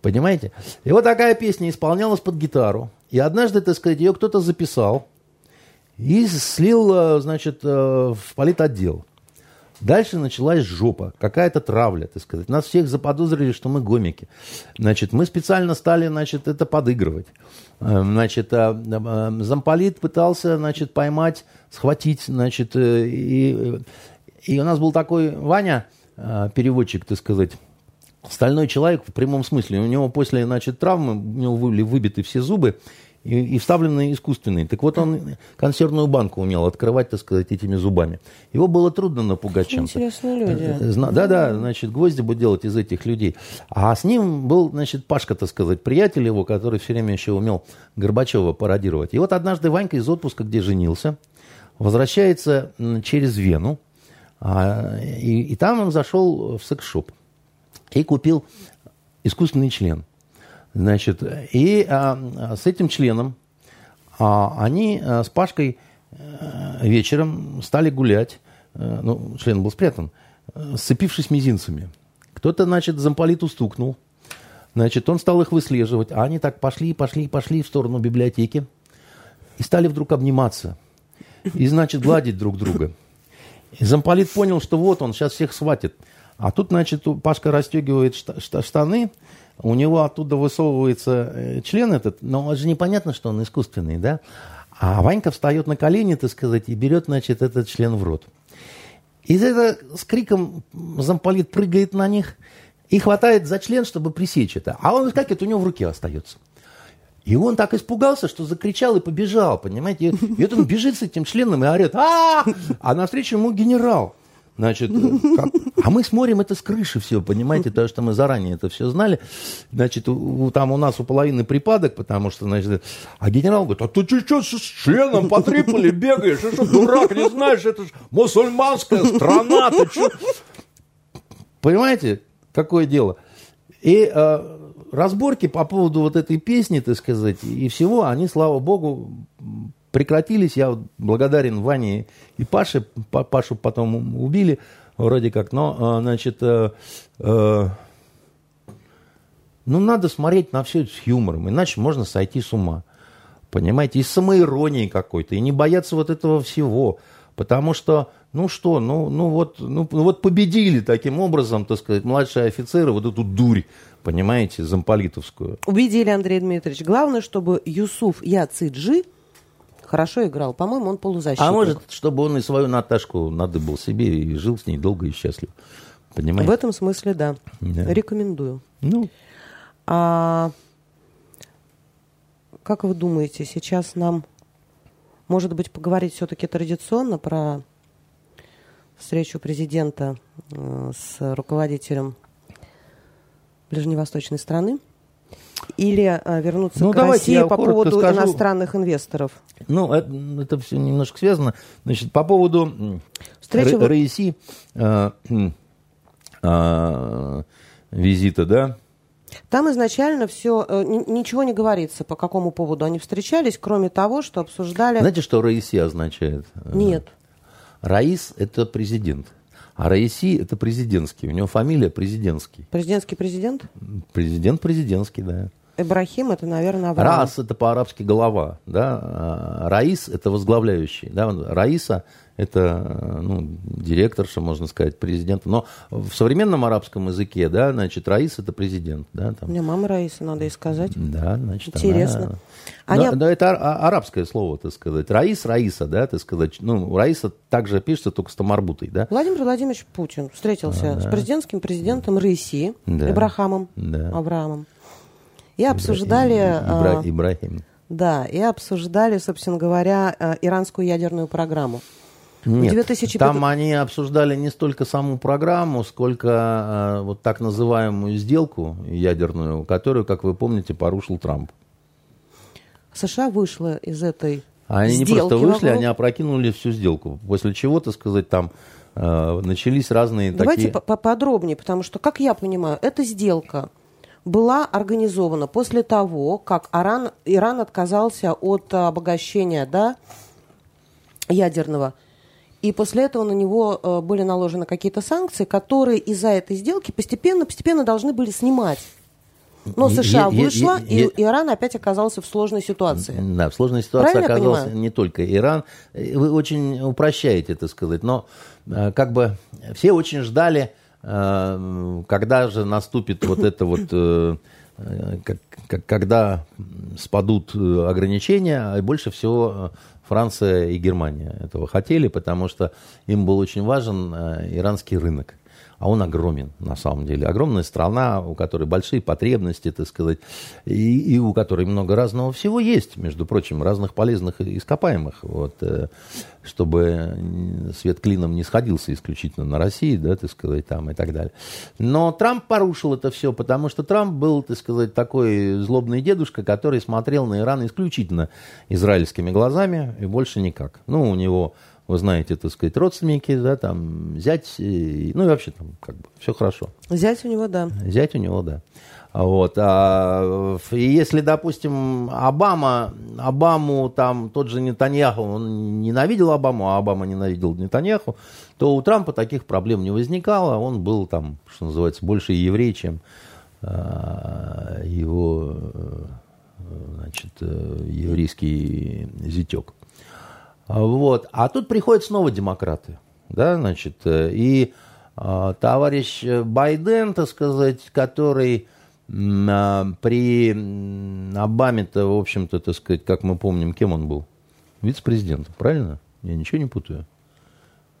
Понимаете? И вот такая песня исполнялась под гитару. И однажды, так сказать, ее кто-то записал и слил, э, значит, э, в политотдел. Дальше началась жопа, какая-то травля, так сказать. Нас всех заподозрили, что мы гомики. Значит, мы специально стали, значит, это подыгрывать. Э, значит, замполит пытался, значит, поймать схватить, значит, э, и, и у нас был такой Ваня, э, переводчик, так сказать, стальной человек в прямом смысле. У него после, значит, травмы, у него были выбиты все зубы, и, и вставленные искусственные. Так вот он консервную банку умел открывать, так сказать, этими зубами. Его было трудно напугать чем-то. Интересные люди. Да-да, значит, гвозди бы делать из этих людей. А с ним был, значит, Пашка, так сказать, приятель его, который все время еще умел Горбачева пародировать. И вот однажды Ванька из отпуска, где женился, возвращается через Вену, а, и, и там он зашел в секс-шоп и купил искусственный член. Значит, и а, с этим членом а, они а, с Пашкой а, вечером стали гулять, а, ну, член был спрятан, а, сцепившись мизинцами. Кто-то, значит, замполиту стукнул, значит, он стал их выслеживать, а они так пошли, пошли, пошли в сторону библиотеки и стали вдруг обниматься – и, значит, гладить друг друга. И замполит понял, что вот он сейчас всех схватит. А тут, значит, Пашка расстегивает штаны, у него оттуда высовывается э, член этот, но же непонятно, что он искусственный, да? А Ванька встает на колени, так сказать, и берет, значит, этот член в рот. И это с криком замполит прыгает на них и хватает за член, чтобы пресечь это. А он как это у него в руке остается. И он так испугался, что закричал и побежал, понимаете? И вот он бежит с этим членом и орет, а А навстречу ему генерал. Значит, как? а мы смотрим это с крыши все, понимаете, потому что мы заранее это все знали. Значит, у, там у нас у половины припадок, потому что, значит, а генерал говорит, а ты что с членом по Триполи бегаешь? Ты что, дурак, не знаешь, это же мусульманская страна, ты что? Понимаете, какое дело? И э, разборки по поводу вот этой песни, так сказать, и всего, они, слава богу, прекратились. Я благодарен Ване и Паше. Пашу потом убили вроде как, но, э, значит, э, э, ну, надо смотреть на все с юмором, иначе можно сойти с ума. Понимаете, и самоиронией какой-то, и не бояться вот этого всего. Потому что, ну что, ну, ну, вот, ну, ну вот победили таким образом, так сказать, младшие офицеры вот эту дурь, понимаете, замполитовскую. Убедили, Андрей Дмитриевич. Главное, чтобы Юсуф Яциджи хорошо играл. По-моему, он полузащитник. А может, чтобы он и свою Наташку надыбал себе и жил с ней долго и счастливо. Понимаете? В этом смысле, да. да. Рекомендую. Ну. А как вы думаете, сейчас нам может быть, поговорить все-таки традиционно про встречу президента э, с руководителем ближневосточной страны? Или э, вернуться ну, к России по поводу скажу. иностранных инвесторов? Ну, это, это все немножко связано. Значит, по поводу Встреча... РСИ, э, а, визита, да? Там изначально все, э, ничего не говорится, по какому поводу они встречались, кроме того, что обсуждали... Знаете, что Раиси означает? Нет. Раис – это президент. А Раиси – это президентский. У него фамилия президентский. Президентский президент? Президент президентский, да. Ибрахим это, наверное, Авраам. Рас это по-арабски голова, да. А Раис это возглавляющий, да. Раиса это ну, директорша, можно сказать, президента. Но в современном арабском языке, да, значит, Раис это президент, да. Там. У меня мама Раиса, надо и сказать. Да, значит, Интересно. Она... Они... Да, да, это арабское слово, так сказать. Раис, Раиса, да, так сказать. Ну, Раиса также пишется, только с Тамарбутой, да. Владимир Владимирович Путин встретился а, да. с президентским президентом Раиси, да. Ибрахамом, да. Авраамом. И обсуждали... Ибра... Ибра... Ибрахим. Да, и обсуждали, собственно говоря, э, иранскую ядерную программу. Нет, 2005... там они обсуждали не столько саму программу, сколько э, вот так называемую сделку ядерную, которую, как вы помните, порушил Трамп. США вышла из этой они сделки. не просто вышли, вокруг... они опрокинули всю сделку. После чего, так сказать, там э, начались разные Давайте такие... поподробнее, потому что, как я понимаю, эта сделка была организована после того, как Иран, Иран отказался от обогащения да, ядерного. И после этого на него э, были наложены какие-то санкции, которые из-за этой сделки постепенно-постепенно должны были снимать. Но США е, вышла, е, е, и Иран опять оказался в сложной ситуации. Да, в сложной ситуации Правильно оказался не только Иран. Вы очень упрощаете это сказать, но э, как бы все очень ждали Э, когда же наступит вот это вот, э, э, когда спадут ограничения, и больше всего Франция и Германия этого хотели, потому что им был очень важен иранский рынок а он огромен на самом деле. Огромная страна, у которой большие потребности, так сказать, и, и у которой много разного всего есть, между прочим, разных полезных ископаемых, вот, э, чтобы свет клином не сходился исключительно на России, да, так сказать, там и так далее. Но Трамп порушил это все, потому что Трамп был, так сказать, такой злобный дедушка, который смотрел на Иран исключительно израильскими глазами и больше никак. Ну, у него вы знаете, так сказать, родственники, да, там, зять, и, ну и вообще там как бы все хорошо. Зять у него, да. Зять у него, да. Вот. А, если, допустим, Обама, Обаму, там, тот же Нетаньяху, он ненавидел Обаму, а Обама ненавидел Нетаньяху, то у Трампа таких проблем не возникало. Он был там, что называется, больше еврей, чем а, его значит, э, еврейский зятек. Вот. А тут приходят снова демократы. Да, значит, э, и э, товарищ Байден, так сказать, который э, при Обаме-то, в общем-то, так сказать, как мы помним, кем он был? Вице-президент, правильно? Я ничего не путаю.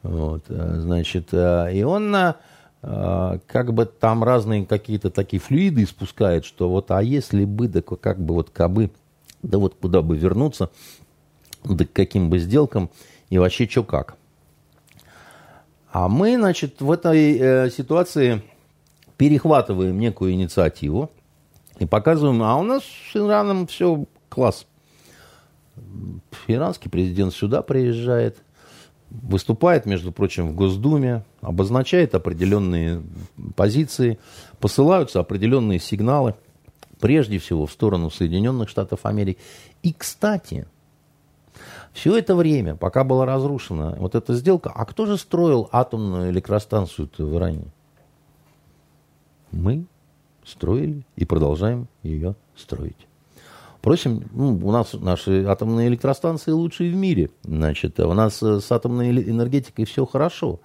Вот, э, значит, э, и он э, как бы там разные какие-то такие флюиды испускает, что вот, а если бы, да как бы вот кабы, да вот куда бы вернуться, да к каким бы сделкам и вообще что как. А мы, значит, в этой э, ситуации перехватываем некую инициативу и показываем, а у нас с Ираном все класс. Иранский президент сюда приезжает, выступает, между прочим, в Госдуме, обозначает определенные позиции, посылаются определенные сигналы, прежде всего в сторону Соединенных Штатов Америки. И, кстати, все это время, пока была разрушена вот эта сделка, а кто же строил атомную электростанцию в Иране? Мы строили и продолжаем ее строить. Впрочем, ну, у нас наши атомные электростанции лучшие в мире. Значит, у нас э, с атомной энергетикой все хорошо.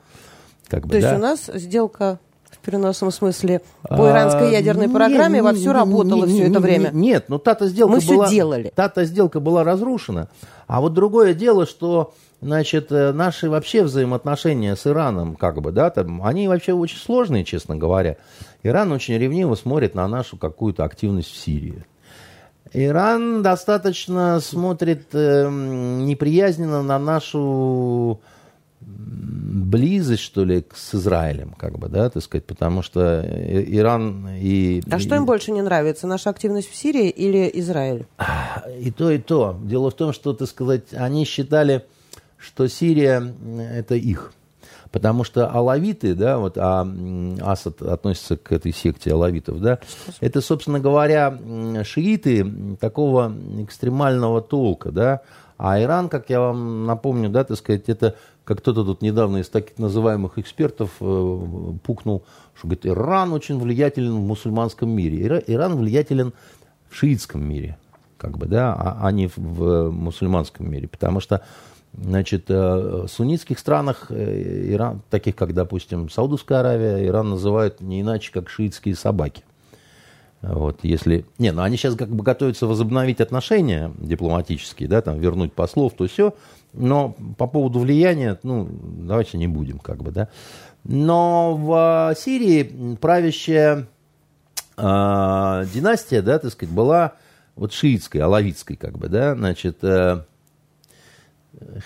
Как бы, То да? есть у нас сделка в переносном смысле по иранской ядерной а, программе нет, вовсю работала не, все это время. Нет, но та-то сделка Мы была... все делали. Та-то сделка была разрушена. А вот другое дело, что значит, э, наши вообще взаимоотношения с Ираном, как бы, да, там, они вообще очень сложные, честно говоря. Иран очень ревниво смотрит на нашу какую-то активность в Сирии. Иран достаточно смотрит э, неприязненно на нашу близость, что ли, с Израилем, как бы, да, так сказать, потому что Иран и... А что им больше не нравится, наша активность в Сирии или Израиль? И то, и то. Дело в том, что, так сказать, они считали, что Сирия – это их. Потому что алавиты, да, вот а Асад относится к этой секте алавитов, да, это, собственно говоря, шииты такого экстремального толка, да, а Иран, как я вам напомню, да, так сказать, это, как кто-то тут недавно из таких называемых экспертов э, пукнул, что, говорит, Иран очень влиятелен в мусульманском мире. Иран влиятелен в шиитском мире, как бы, да, а, а не в, в мусульманском мире. Потому что Значит, э, в суннитских странах, э, Иран, таких как, допустим, Саудовская Аравия, Иран называют не иначе, как шиитские собаки. Вот, если... Не, ну они сейчас как бы готовятся возобновить отношения дипломатические, да, там, вернуть послов, то все. Но по поводу влияния, ну, давайте не будем, как бы, да. Но в Сирии правящая э, династия, да, так сказать, была вот шиитской, алавитской, как бы, да, значит, э,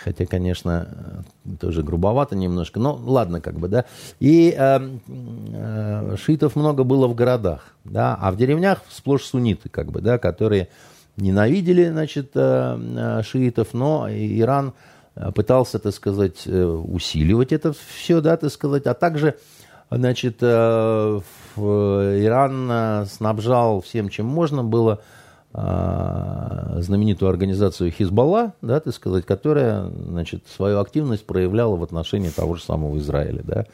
Хотя, конечно, тоже грубовато немножко. Но ладно, как бы, да. И э, э, шиитов много было в городах, да, а в деревнях сплошь сунниты, как бы, да, которые ненавидели, значит, э, э шиитов, но Иран э, пытался, так сказать, усиливать это все, да, так сказать, а также, значит, Иран снабжал всем, чем можно было, знаменитую организацию Хизбалла, да, так сказать, которая, значит, свою активность проявляла в отношении того же самого Израиля, да,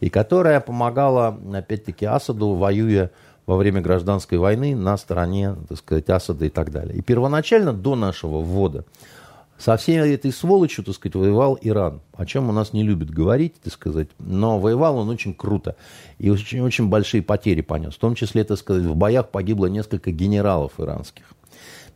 и которая помогала, опять-таки, Асаду, воюя во время гражданской войны на стороне, так сказать, Асада и так далее. И первоначально, до нашего ввода, со всей этой сволочью, так сказать, воевал Иран, о чем у нас не любят говорить, так сказать, но воевал он очень круто и очень, очень большие потери понес. В том числе, так сказать, в боях погибло несколько генералов иранских.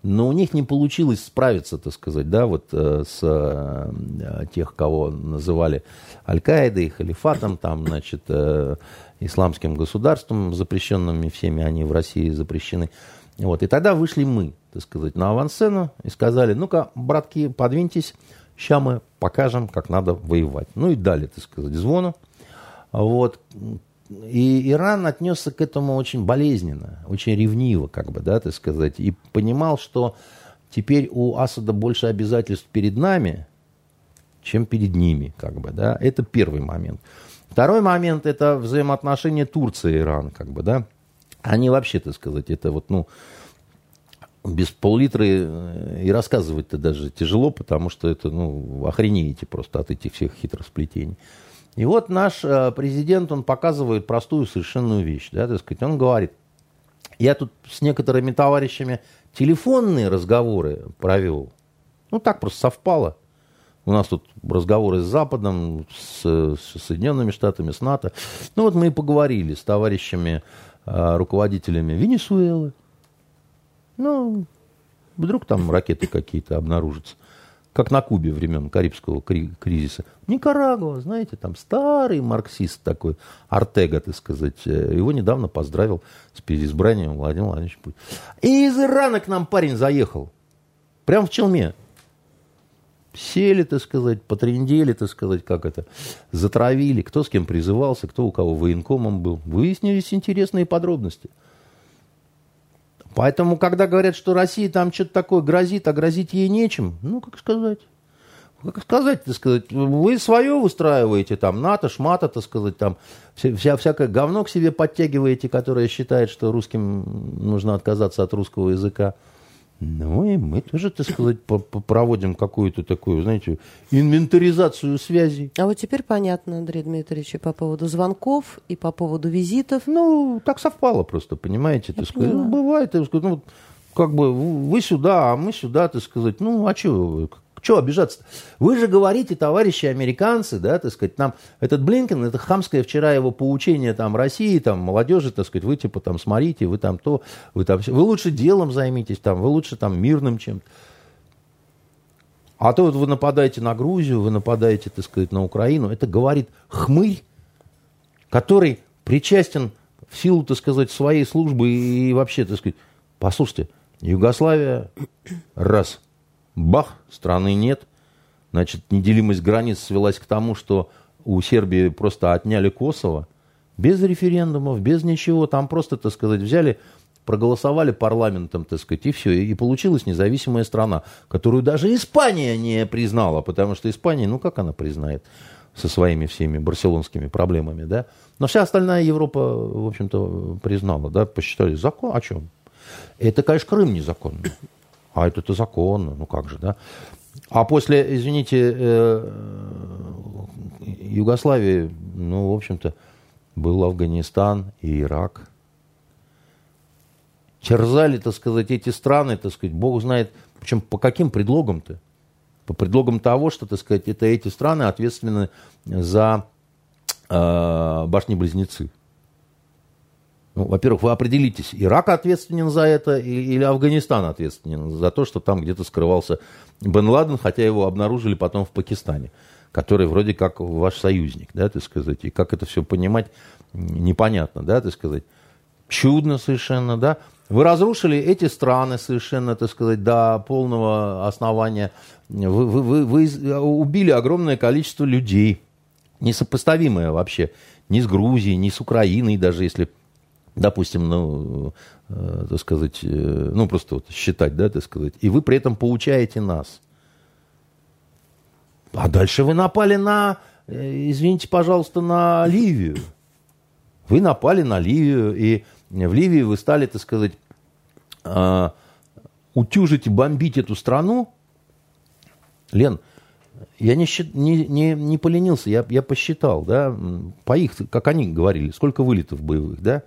Но у них не получилось справиться, так сказать, да, вот э, с э, тех, кого называли Аль-Каидой, халифатом, там, значит, э, исламским государством, запрещенными всеми они в России запрещены. Вот. И тогда вышли мы, так сказать, на авансцену и сказали, ну-ка, братки, подвиньтесь, сейчас мы покажем, как надо воевать. Ну и дали, так сказать, звону. Вот. И Иран отнесся к этому очень болезненно, очень ревниво, как бы, да, так сказать, и понимал, что теперь у Асада больше обязательств перед нами, чем перед ними, как бы, да. Это первый момент. Второй момент – это взаимоотношения Турции и Ирана, как бы, да. Они вообще, так сказать, это вот, ну, без пол-литра и рассказывать-то даже тяжело, потому что это, ну, охренеете просто от этих всех хитросплетений. И вот наш э, президент, он показывает простую совершенную вещь, да, так сказать, он говорит, я тут с некоторыми товарищами телефонные разговоры провел, ну, так просто совпало. У нас тут разговоры с Западом, с, с Соединенными Штатами, с НАТО. Ну, вот мы и поговорили с товарищами а, руководителями Венесуэлы. Ну, вдруг там ракеты какие-то обнаружатся. Как на Кубе времен Карибского кризиса. Никарагуа, знаете, там старый марксист такой, Артега, так сказать. Э, его недавно поздравил с переизбранием Владимир Владимирович Путин. И из Ирана к нам парень заехал. Прям в Челме сели, так сказать, потрендели, так сказать, как это, затравили, кто с кем призывался, кто у кого военкомом был. Выяснились интересные подробности. Поэтому, когда говорят, что Россия там что-то такое грозит, а грозить ей нечем, ну, как сказать? Как сказать, так сказать, вы свое устраиваете, там, НАТО, шмата, так сказать, там, вся, всякое говно к себе подтягиваете, которое считает, что русским нужно отказаться от русского языка. Ну, и мы тоже, так сказать, проводим какую-то такую, знаете, инвентаризацию связей. А вот теперь понятно, Андрей Дмитриевич, и по поводу звонков, и по поводу визитов. Ну, так совпало просто, понимаете, так сказать. Ну, бывает, так сказать, ну, как бы вы сюда, а мы сюда, так сказать. Ну, а что, что обижаться -то? Вы же говорите, товарищи американцы, да, так сказать, нам этот Блинкен, это хамское вчера его поучение там России, там, молодежи, так сказать, вы типа там смотрите, вы там то, вы там все, вы лучше делом займитесь, там, вы лучше там мирным чем-то. А то вот вы нападаете на Грузию, вы нападаете, так сказать, на Украину. Это говорит хмырь, который причастен в силу, так сказать, своей службы и вообще, так сказать, послушайте, Югославия, раз – Бах, страны нет. Значит, неделимость границ свелась к тому, что у Сербии просто отняли Косово. Без референдумов, без ничего. Там просто, так сказать, взяли, проголосовали парламентом, так сказать, и все. И получилась независимая страна, которую даже Испания не признала, потому что Испания, ну как она признает? со своими всеми барселонскими проблемами, да. Но вся остальная Европа, в общем-то, признала, да, посчитали закон, о чем? Это, конечно, Крым незаконно. А это-то законно, ну как же, да? А после, извините, э, Югославии, ну, в общем-то, был Афганистан и Ирак. Терзали, так сказать, эти страны, так сказать, Бог знает, причем по каким предлогам-то? По предлогам того, что, так сказать, это эти страны ответственны за э, башни-близнецы. Ну, во-первых, вы определитесь, Ирак ответственен за это или Афганистан ответственен за то, что там где-то скрывался Бен Ладен, хотя его обнаружили потом в Пакистане, который вроде как ваш союзник, да, так сказать, и как это все понимать непонятно, да, так сказать. Чудно совершенно, да. Вы разрушили эти страны совершенно, так сказать, до полного основания. Вы, вы, вы, вы убили огромное количество людей, несопоставимое вообще ни с Грузией, ни с Украиной, даже если допустим, ну, э, так сказать, э, ну, просто вот считать, да, так сказать, и вы при этом получаете нас. А дальше вы напали на, э, извините, пожалуйста, на Ливию. Вы напали на Ливию, и в Ливии вы стали, так сказать, э, утюжить и бомбить эту страну. Лен, я не, не, не, не поленился, я, я посчитал, да, по их, как они говорили, сколько вылетов боевых, да,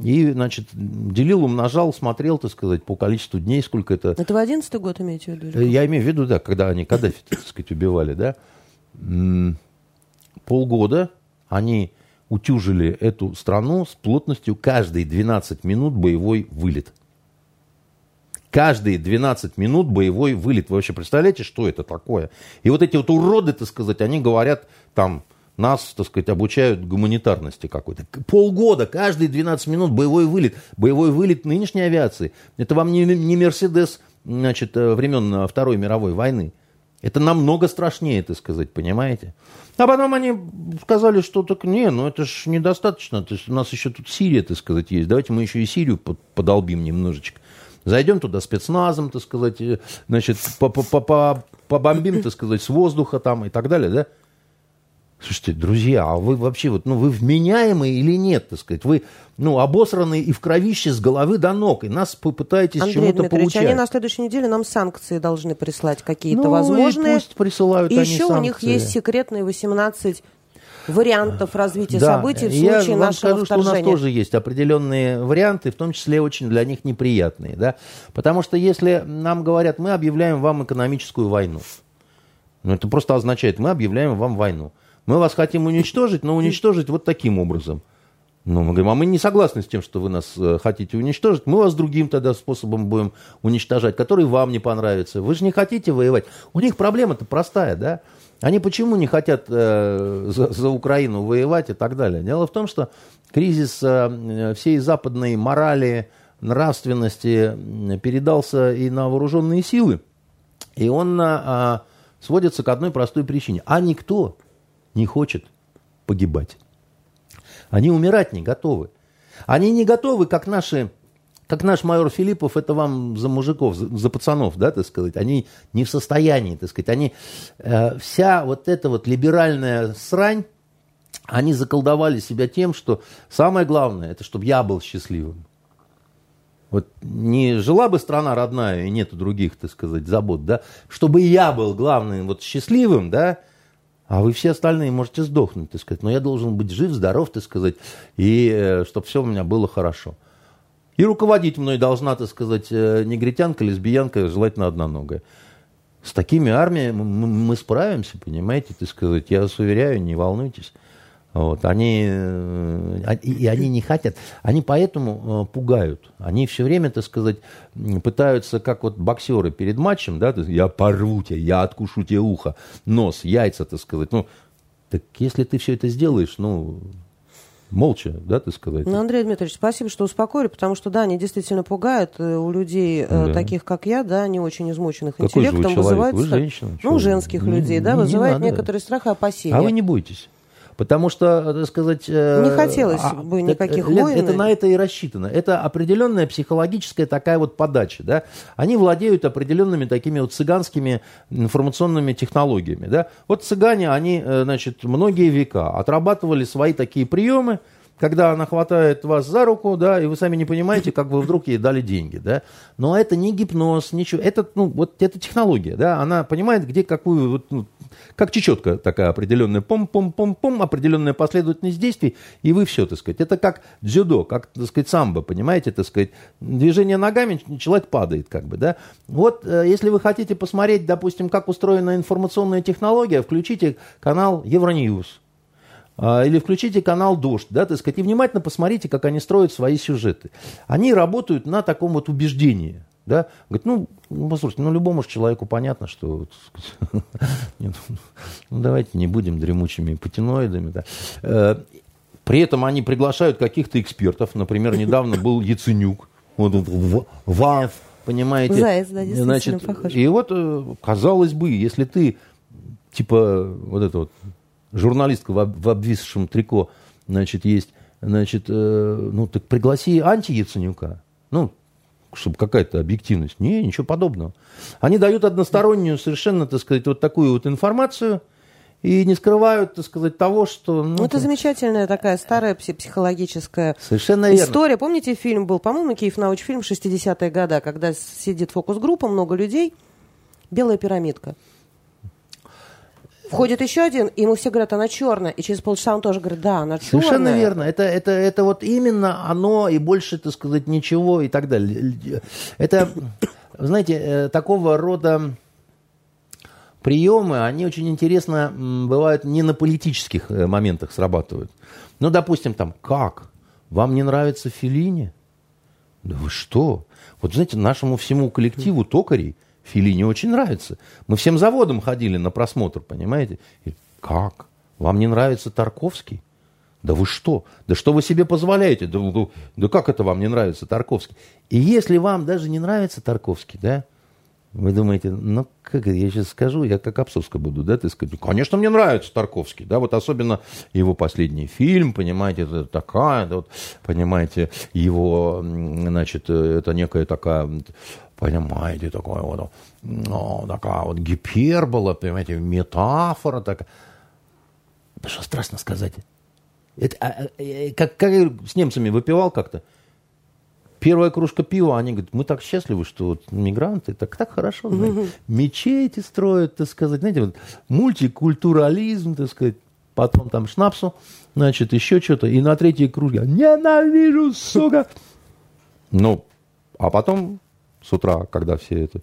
и, значит, делил, умножал, смотрел, так сказать, по количеству дней, сколько это... Это в одиннадцатый год имеете в виду? Я имею в виду, да, когда они Каддафи, так сказать, убивали, да. Полгода они утюжили эту страну с плотностью каждые 12 минут боевой вылет. Каждые 12 минут боевой вылет. Вы вообще представляете, что это такое? И вот эти вот уроды, так сказать, они говорят там нас, так сказать, обучают гуманитарности какой-то. Полгода, каждые 12 минут боевой вылет. Боевой вылет нынешней авиации. Это вам не, не Мерседес значит, э, времен Второй мировой войны. Это намного страшнее, так сказать, понимаете? А потом они сказали, что так не, ну это ж недостаточно. То есть у нас еще тут Сирия, так сказать, есть. Давайте мы еще и Сирию подолбим немножечко. Зайдем туда спецназом, так сказать, э, значит, побомбим, так сказать, с воздуха там и так далее, да? Слушайте, друзья, а вы вообще вот, ну, вы вменяемые или нет, так сказать? Вы, ну, обосранные и в кровище с головы до ног, и нас попытаетесь чему-то получать. они на следующей неделе нам санкции должны прислать какие-то ну, возможные. И пусть присылают и еще санкции. у них есть секретные 18 вариантов развития да, событий в случае я нашего вам скажу, вторжения. что у нас тоже есть определенные варианты, в том числе очень для них неприятные. Да? Потому что если нам говорят, мы объявляем вам экономическую войну, ну, это просто означает, мы объявляем вам войну. Мы вас хотим уничтожить, но уничтожить вот таким образом. Ну, мы говорим, а мы не согласны с тем, что вы нас э, хотите уничтожить. Мы вас другим тогда способом будем уничтожать, который вам не понравится. Вы же не хотите воевать. У них проблема-то простая, да? Они почему не хотят э, за, за Украину воевать и так далее? Дело в том, что кризис э, всей западной морали, нравственности передался и на вооруженные силы. И он э, сводится к одной простой причине. А никто не хочет погибать. Они умирать не готовы. Они не готовы, как наши как наш майор Филиппов, это вам за мужиков, за, за пацанов, да, так сказать, они не в состоянии, так сказать, они, э, вся вот эта вот либеральная срань, они заколдовали себя тем, что самое главное, это чтобы я был счастливым. Вот не жила бы страна родная и нету других, так сказать, забот, да, чтобы я был главным вот счастливым, да, а вы все остальные можете сдохнуть, так сказать. Но я должен быть жив, здоров, так сказать, и э, чтобы все у меня было хорошо. И руководить мной должна, так сказать, э, негритянка, лесбиянка, желательно одноногая. С такими армиями мы справимся, понимаете, так сказать. Я вас уверяю, не волнуйтесь. Вот, они, э, и они не хотят, они поэтому э, пугают. Они все время, так сказать, пытаются, как вот боксеры перед матчем, да, я порву тебя, я откушу тебе ухо, нос, яйца, так сказать. Ну, так если ты все это сделаешь, ну, молча, да, ты сказать. Ну, Андрей Дмитриевич, спасибо, что успокоили, потому что, да, они действительно пугают э, у людей, да. таких, как я, да, не очень измученных Какой интеллектом, вызывают, вы женщина, ну, женских не, людей, да, не, вызывает не некоторый страх и опасения. А вы не бойтесь. Потому что, так сказать... Э, не хотелось а, бы никаких это, войн. Это на это и рассчитано. Это определенная психологическая такая вот подача. Да? Они владеют определенными такими вот цыганскими информационными технологиями. Да? Вот цыгане, они, э, значит, многие века отрабатывали свои такие приемы, когда она хватает вас за руку, да, и вы сами не понимаете, как вы вдруг ей дали деньги, да. Но это не гипноз, ничего. Это, ну, вот это технология, да. Она понимает, где какую, вот, ну, как чечетка такая определенная, пом-пом-пом-пом, определенная последовательность действий, и вы все, так сказать. Это как дзюдо, как, так сказать, самбо, понимаете, так сказать. Движение ногами, человек падает, как бы, да. Вот, э, если вы хотите посмотреть, допустим, как устроена информационная технология, включите канал Евроньюз а, или включите канал «Дождь», да, так сказать, и внимательно посмотрите, как они строят свои сюжеты. Они работают на таком вот убеждении. Да? Говорит, ну, ну, послушайте, ну, любому же человеку понятно, что ну, давайте не будем дремучими патиноидами. Да. Э, при этом они приглашают каких-то экспертов. Например, недавно был Яценюк. Вот, ВАФ, понимаете? Заяц, да, Значит, похож. И вот, э, казалось бы, если ты, типа, вот это вот журналистка в, в обвисшем трико, значит, есть, значит, э, ну, так пригласи анти-Яценюка. Ну, чтобы какая-то объективность. Не, ничего подобного. Они дают одностороннюю совершенно, так сказать, вот такую вот информацию и не скрывают, так сказать, того, что... Ну, ну это замечательная такая старая психологическая Совершенно верно. история. Помните, фильм был, по-моему, Киев научфильм 60-е годы, когда сидит фокус-группа, много людей, белая пирамидка. Входит еще один, и ему все говорят, она черная. И через полчаса он тоже говорит, да, она черная. Совершенно верно. Это, это, это вот именно оно, и больше, так сказать, ничего и так далее. Это, знаете, э, такого рода приемы, они очень интересно бывают не на политических э, моментах срабатывают. Ну, допустим, там, как? Вам не нравится Филини? Да вы что? Вот, знаете, нашему всему коллективу токарей Филине очень нравится. Мы всем заводом ходили на просмотр, понимаете? И как? Вам не нравится Тарковский? Да вы что? Да что вы себе позволяете? Да, да, да как это вам не нравится Тарковский? И если вам даже не нравится Тарковский, да, вы думаете, ну, как я сейчас скажу, я как Обсовска буду, да, ты сказать, ну, конечно, мне нравится Тарковский, да, вот особенно его последний фильм, понимаете, это такая, да, вот, понимаете, его, значит, это некая такая понимаете, такое вот, ну, такая вот гипербола, понимаете, метафора такая. Да что страшно сказать. Это, а, а, э, как, как с немцами выпивал как-то. Первая кружка пива, они говорят, мы так счастливы, что вот мигранты, так, так хорошо, знаете, мечети строят, так сказать, знаете, вот, мультикультурализм, так сказать, потом там шнапсу, значит, еще что-то, и на третьей кружке ненавижу, сука. Ну, а потом с утра, когда все это...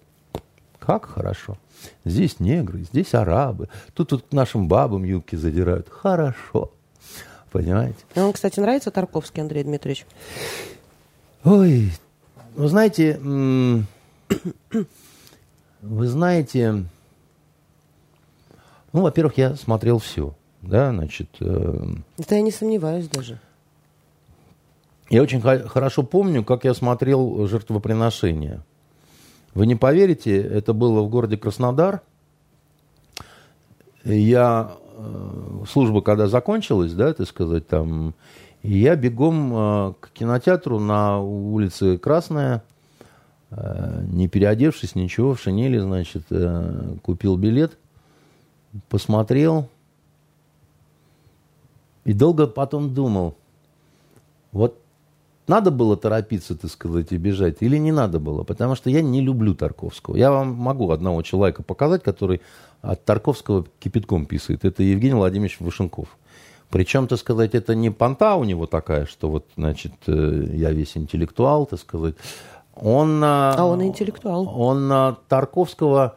Как хорошо. Здесь негры, здесь арабы. Тут, тут к нашим бабам юбки задирают. Хорошо. Понимаете? А вам, кстати, нравится Тарковский Андрей Дмитриевич? Ой, вы знаете, вы знаете, ну, во-первых, я смотрел все, да, значит... Э, Это я не сомневаюсь даже. Я очень хорошо помню, как я смотрел жертвоприношение. Вы не поверите, это было в городе Краснодар. Я, э, служба когда закончилась, да, так сказать, там, я бегом э, к кинотеатру на улице Красная, э, не переодевшись, ничего, в шинели, значит, купил билет, посмотрел и долго потом думал, вот надо было торопиться, так сказать, и бежать, или не надо было? Потому что я не люблю Тарковского. Я вам могу одного человека показать, который от Тарковского кипятком писает. Это Евгений Владимирович Вышенков. Причем, так сказать, это не понта у него такая, что вот, значит, э, я весь интеллектуал, так сказать. Он, а он интеллектуал. Он Тарковского а,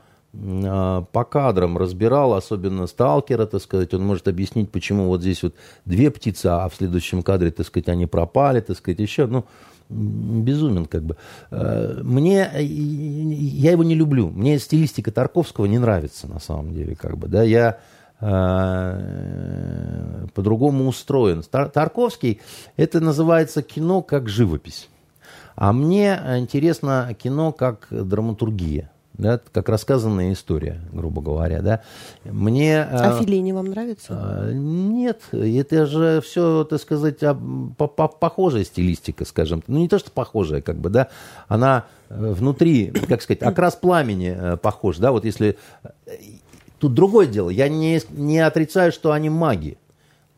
по кадрам разбирал, особенно сталкера, так сказать, он может объяснить, почему вот здесь вот две птицы, а в следующем кадре, так сказать, они пропали, так сказать, еще, ну, безумен как бы. А, мне, я его не люблю, мне стилистика Тарковского не нравится на самом деле, как бы, да, я э, по-другому устроен. Тарковский, это называется кино как живопись. А мне интересно кино как драматургия. Да, как рассказанная история, грубо говоря, да. Мне... А, а Филини вам нравится? А, нет, это же все, так сказать, по -по похожая стилистика, скажем. Ну, не то, что похожая, как бы, да, она э, внутри, как сказать, окрас пламени э, похож, да, вот если... Э, тут другое дело, я не, не отрицаю, что они маги,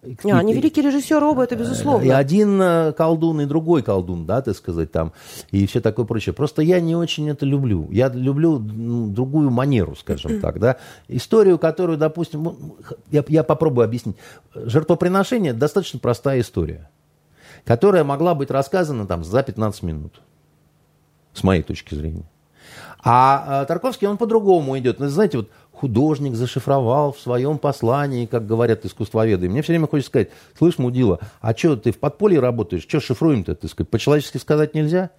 а, они великие режиссеры оба, это безусловно. И один э, колдун, и другой колдун, да, так сказать, там, и все такое прочее. Просто я не очень это люблю. Я люблю ну, другую манеру, скажем так, да. Историю, которую, допустим, ну, я, я попробую объяснить. Жертвоприношение достаточно простая история, которая могла быть рассказана там за 15 минут, с моей точки зрения. А, а Тарковский, он по-другому идет. Знаете, вот художник зашифровал в своем послании, как говорят искусствоведы. И мне все время хочется сказать, слышь, мудила, а что ты в подполье работаешь, что шифруем-то, ты сказать, по-человечески сказать нельзя?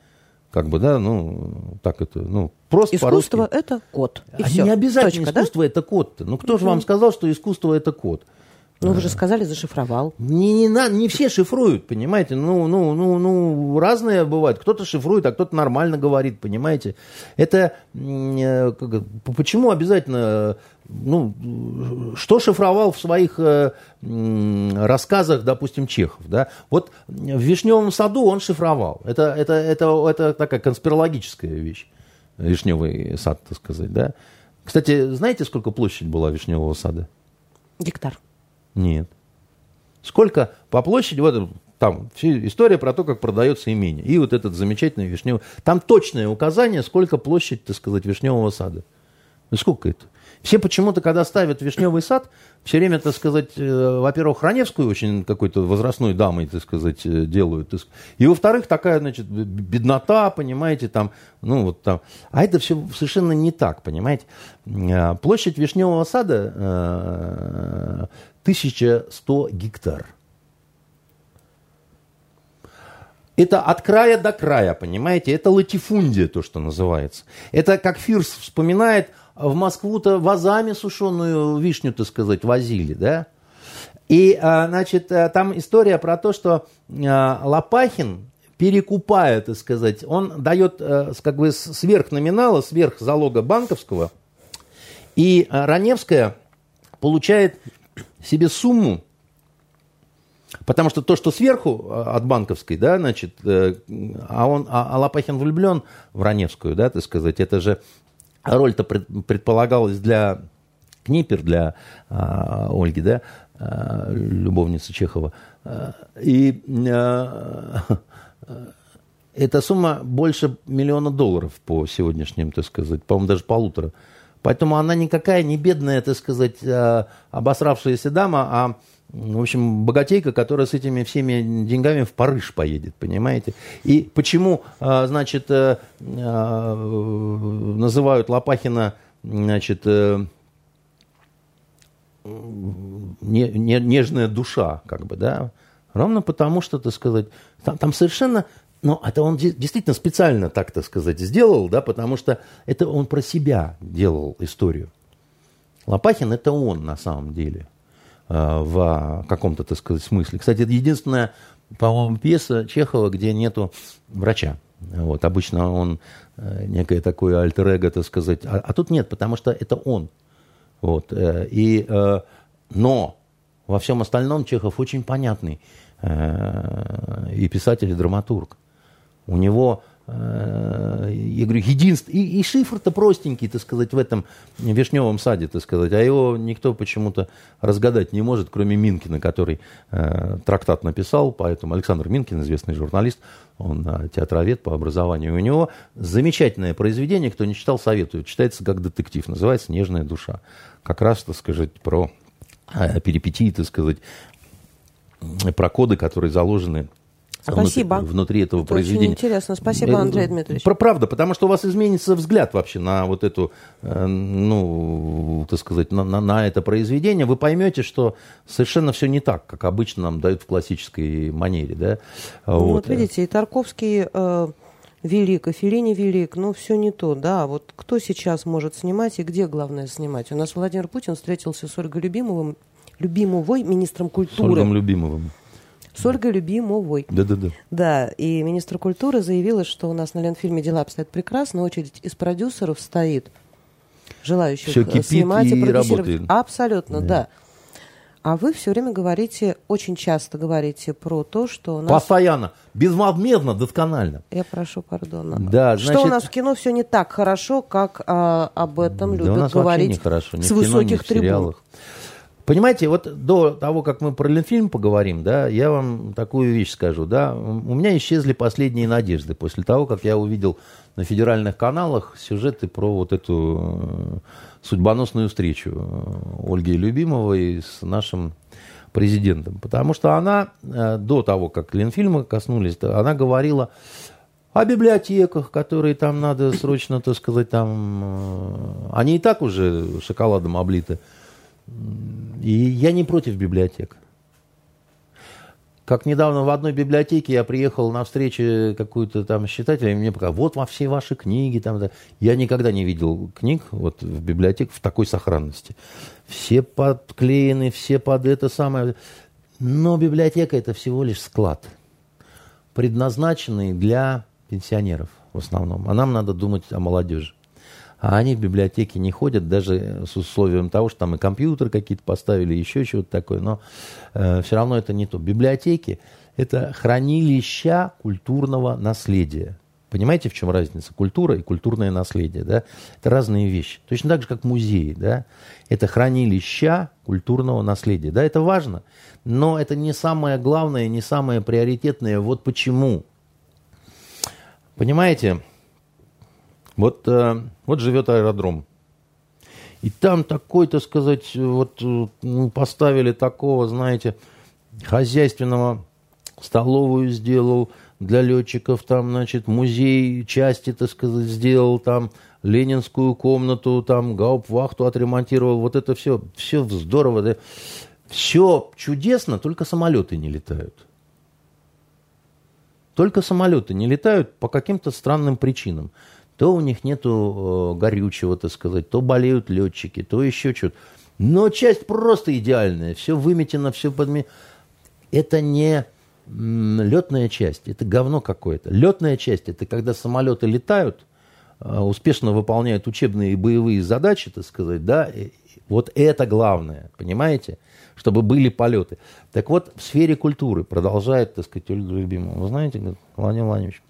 Как бы, да, ну, так это, ну, просто Искусство – это код, и а все. Не обязательно Точка, искусство да? – это код-то. Ну, кто угу. же вам сказал, что искусство – это код? Ну, вы же сказали, зашифровал. Не, не, все шифруют, понимаете? Ну, ну, ну, ну, разные бывают. Кто-то шифрует, а кто-то нормально говорит, понимаете? Это э, почему обязательно, ну, что шифровал в своих э, рассказах, допустим, Чехов, да? Вот в Вишневом саду он шифровал. Это, это, это, это такая конспирологическая вещь. Вишневый сад, так сказать, да? Кстати, знаете, сколько площадь была Вишневого сада? Гектар. Нет. Сколько по площади, вот там история про то, как продается имение. И вот этот замечательный вишневый. Там точное указание, сколько площадь, так сказать, вишневого сада. Ну, сколько это? Все почему-то, когда ставят вишневый сад, все время, так сказать, э, во-первых, Раневскую очень какой-то возрастной дамой, так сказать, э, делают. И, во-вторых, такая, значит, беднота, понимаете, там, ну, вот там. А это все совершенно не так, понимаете. А, площадь вишневого сада 1100 э, гектар. Это от края до края, понимаете? Это латифундия, то, что называется. Это, как Фирс вспоминает, в Москву-то вазами сушеную вишню, так сказать, возили, да? И, а, значит, э, там история про то, что а, Лопахин, перекупая, так сказать, он дает как бы сверх номинала, сверх залога банковского, и а, Раневская получает себе сумму, потому что то, что сверху от банковской, да, значит, э, а он, а Лопахин влюблен в Раневскую, да, так сказать, это же роль-то предполагалась для Книпер, для а, Ольги, да, а, любовницы Чехова. А, и а, эта сумма больше миллиона долларов по сегодняшним, так сказать, по-моему, даже полутора. Поэтому она никакая не бедная, так сказать, а, обосравшаяся дама, а в общем, богатейка, которая с этими всеми деньгами в Париж поедет, понимаете? И почему, а, значит, э, называют Лопахина, значит, э, нежная душа, как бы, да? Ровно потому, что, так сказать, там, там совершенно но это он действительно специально, так так сказать, сделал, да, потому что это он про себя делал историю. Лопахин это он на самом деле. Э, в каком-то, так сказать, смысле. Кстати, это единственная, по-моему, пьеса Чехова, где нету врача. Вот, обычно он э, некое такое альтер так сказать, а, а тут нет, потому что это он. Вот, э, и, но во всем остальном Чехов очень понятный и писатель, и драматург. У него Э, я говорю, единство. И, и шифр-то простенький, так сказать, в этом вишневом саде, так сказать. А его никто почему-то разгадать не может, кроме Минкина, который э, трактат написал. Поэтому Александр Минкин, известный журналист, он э, театровед по образованию. У него замечательное произведение, кто не читал, советую. Читается как детектив, называется «Нежная душа». Как раз, так сказать, про э, перипетии, так сказать, про коды, которые заложены Спасибо. Внутри, внутри этого Это произведения. Очень интересно. Спасибо, э, Андрей Дмитриевич. Про правда, потому что у вас изменится взгляд вообще на вот эту, э, ну, так сказать, на, на, на это произведение. Вы поймете, что совершенно все не так, как обычно нам дают в классической манере, да. Ну, вот. вот видите, и Тарковский э, велик, и Филини велик, но все не то, да. Вот кто сейчас может снимать и где главное снимать? У нас Владимир Путин встретился с Ольгой Любимовым, Любимовой, министром культуры. С Ольгом Любимовым с Ольгой Любимовой. Да-да-да. Да, и министр культуры заявила, что у нас на Ленфильме дела обстоят прекрасно, очередь из продюсеров стоит желающих Все кипит снимать и, и продюсировать. Абсолютно, Да. да. А вы все время говорите, очень часто говорите про то, что у нас... Постоянно, безвозмездно, досконально. Я прошу пардона. Да, что значит- у нас в кино все не так хорошо, как а, об этом Да любят говорить вообще нехорошо, ни с кино, ни высоких в трибун. сериалах. Понимаете, вот до того, как мы про Ленфильм поговорим, да, я вам такую вещь скажу, да, у меня исчезли последние надежды после того, как я увидел на федеральных каналах сюжеты про вот эту э, судьбоносную встречу э, Ольги Любимовой с нашим президентом. Потому что она э, до того, как Ленфильма коснулись, она говорила о библиотеках, которые там надо срочно, так сказать, там... Они и так уже шоколадом облиты. И я не против библиотек. Как недавно в одной библиотеке я приехал на встречу какую-то там с читателем, и мне показали, вот во все ваши книги. Там, да». Я никогда не видел книг вот, в библиотеке в такой сохранности. Все подклеены, все под это самое. Но библиотека это всего лишь склад, предназначенный для пенсионеров в основном. А нам надо думать о молодежи. А они в библиотеке не ходят, даже с условием того, что там и компьютер какие-то поставили, еще чего-то такое. Но э, все равно это не то. Библиотеки – это хранилища культурного наследия. Понимаете, в чем разница? Культура и культурное наследие. Да? Это разные вещи. Точно так же, как музеи. Да? Это хранилища культурного наследия. Да, это важно, но это не самое главное, не самое приоритетное. Вот почему. Понимаете, вот, э, вот живет аэродром. И там такой, так сказать, вот э, ну, поставили такого, знаете, хозяйственного столовую сделал для летчиков, там, значит, музей части, так сказать, сделал, там, ленинскую комнату, там, гауптвахту отремонтировал, вот это все, все здорово, да. Все чудесно, только самолеты не летают. Только самолеты не летают по каким-то странным причинам. То у них нету э, горючего, так сказать, то болеют летчики, то еще что-то. Но часть просто идеальная, все выметено, все подме... Это не летная часть, это говно какое-то. Летная часть – это когда самолеты летают, э, успешно выполняют учебные и боевые задачи, так сказать, да, вот это главное, понимаете? Чтобы были полеты. Так вот, в сфере культуры продолжает, так сказать, Ольга Любимова. Вы знаете, Владимир Владимирович,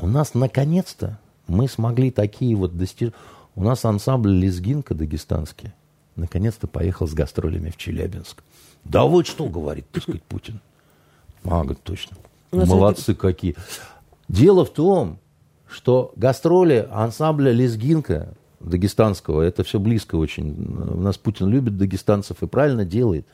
у нас наконец-то мы смогли такие вот достижения. У нас ансамбль «Лезгинка» дагестанский наконец-то поехал с гастролями в Челябинск. Да вот что, говорит, так сказать, Путин. А, говорит, точно. Молодцы какие. Дело в том, что гастроли ансамбля «Лезгинка» дагестанского, это все близко очень. У нас Путин любит дагестанцев и правильно делает.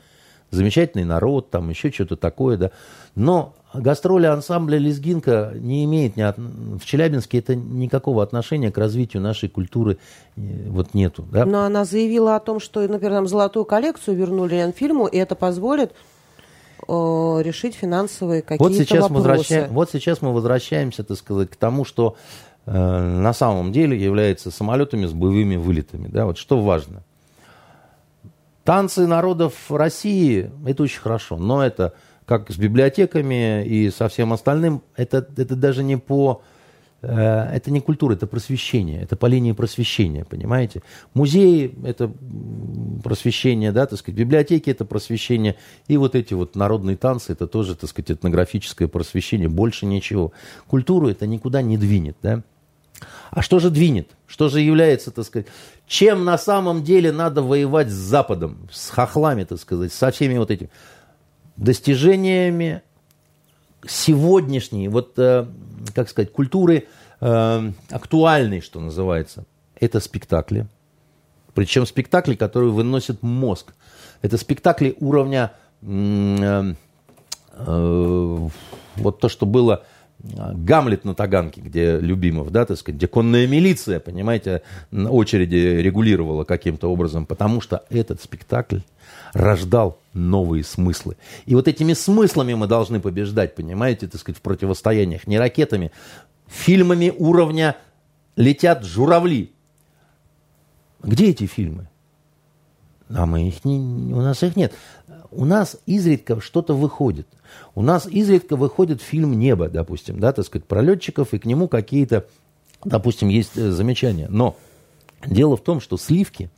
Замечательный народ, там еще что-то такое, да. Но гастроли ансамбля «Лезгинка» не имеет ни от... в Челябинске это никакого отношения к развитию нашей культуры э, вот нету. Да? Но она заявила о том, что, например, нам золотую коллекцию вернули Ленфильму, и это позволит э, решить финансовые какие-то Вот сейчас, вопросы. возвращаем, вот сейчас мы возвращаемся, так сказать, к тому, что э, на самом деле является самолетами с боевыми вылетами. Да? Вот что важно. Танцы народов России – это очень хорошо, но это как с библиотеками и со всем остальным, это, это даже не по... э, Это не культура, это просвещение, это по линии просвещения, понимаете? Музеи – это просвещение, да, так сказать, библиотеки – это просвещение, и вот эти вот народные танцы – это тоже, так сказать, этнографическое просвещение, больше ничего. Культуру это никуда не двинет, да? А что же двинет? Что же является, так сказать, чем на самом деле надо воевать с Западом, с хохлами, так сказать, со всеми вот этими достижениями сегодняшней, вот, э, как сказать, культуры э, актуальной, что называется. Это спектакли. Причем спектакли, которые выносят мозг. Это спектакли уровня э, вот то, что было Гамлет на Таганке, где Любимов, да, так сказать, где конная милиция, понимаете, на очереди регулировала каким-то образом, потому что этот спектакль рождал новые смыслы. И вот этими смыслами мы должны побеждать, понимаете, так сказать, в противостояниях, не ракетами, фильмами уровня «Летят журавли». Где эти фильмы? А мы их не, у нас их нет. У нас изредка что-то выходит. У нас изредка выходит фильм «Небо», допустим, да, так сказать, про летчиков, и к нему какие-то, допустим, есть э, замечания. Но Дело в том, что сливки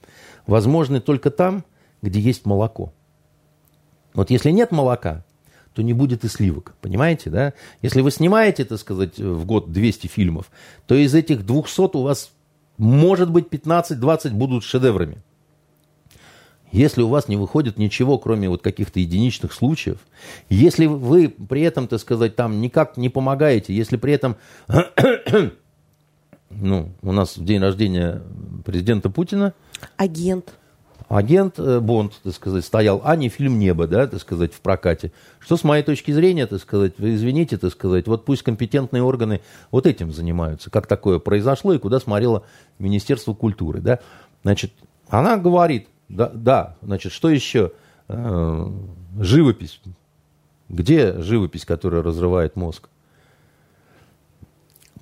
возможны только там, где есть молоко. Вот если нет молока, то не будет и сливок, понимаете, да? Если вы снимаете, так сказать, в год 200 фильмов, то из этих 200 у вас, может быть, 15-20 будут шедеврами. Если у вас не выходит ничего, кроме вот каких-то единичных случаев, если вы при этом, так сказать, там никак не помогаете, если при этом, ну, у нас день рождения президента Путина... Агент. Агент э, Бонд, так сказать, стоял, а не фильм «Небо», да, так сказать, в прокате. Что с моей точки зрения, так сказать, вы извините, так сказать, вот пусть компетентные органы вот этим занимаются, как такое произошло и куда смотрело Министерство культуры, да. Значит, она говорит, да, да значит, что еще? Э, живопись. Где живопись, которая разрывает мозг?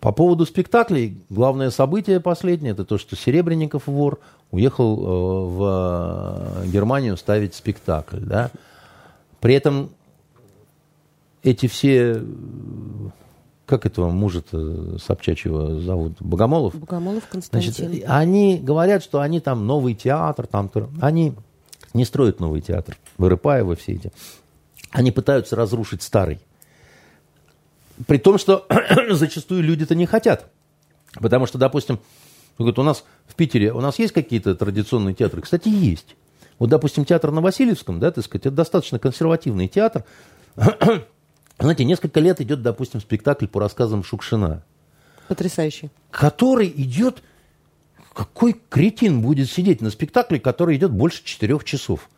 По поводу спектаклей, главное событие последнее, это то, что Серебренников вор уехал э, в Германию ставить спектакль. Да? При эти все, как этого мужа-то Собчачьего зовут, Богомолов? Богомолов Константин. Значит, они говорят, что они там новый театр, там, они не строят новый театр, Вырыпаева все эти. Они пытаются разрушить старый. При том, что зачастую люди-то не хотят. Потому что, допустим, говорят, у нас в Питере, у нас есть какие-то традиционные театры? Кстати, есть. Вот, допустим, театр на Васильевском, да, так сказать, это достаточно консервативный театр. Знаете, несколько лет идет, допустим, спектакль по рассказам Шукшина. Потрясающий. Который идет... Какой кретин будет сидеть на спектакле, который идет больше четырех часов?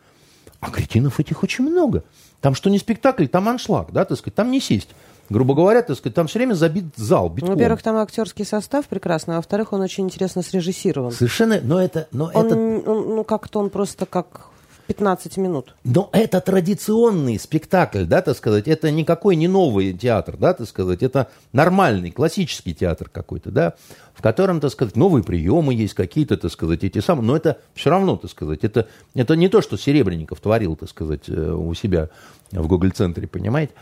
А кретинов этих очень много. Там что не спектакль, там аншлаг, да, так сказать, там не сесть грубо говоря, так сказать, там все время забит зал, битком. Во-первых, там актерский состав прекрасный, а во-вторых, он очень интересно срежиссирован. Совершенно, но это... Но он, это... Он, ну, как-то он просто как 15 минут. Но это традиционный спектакль, да, так сказать, это никакой не новый театр, да, так сказать, это нормальный, классический театр какой-то, да, в котором, так сказать, новые приемы есть какие-то, так сказать, эти самые, но это все равно, так сказать, это, это не то, что Серебренников творил, так сказать, э, у себя в Гоголь-центре, понимаете,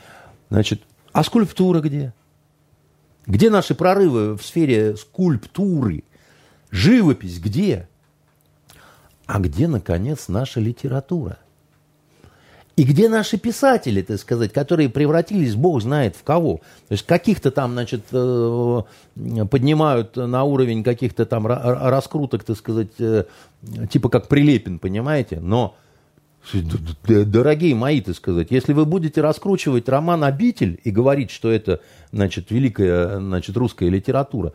значит, а скульптура где? Где наши прорывы в сфере скульптуры? Живопись где? А где, наконец, наша литература? И где наши писатели, так сказать, которые превратились, бог знает в кого. То есть каких-то там, значит, э, поднимают на уровень каких-то там раскруток, так сказать, э, типа как Прилепин, понимаете? Но Дорогие мои, так сказать, если вы будете раскручивать роман «Обитель» и говорить, что это, значит, великая, значит, русская литература,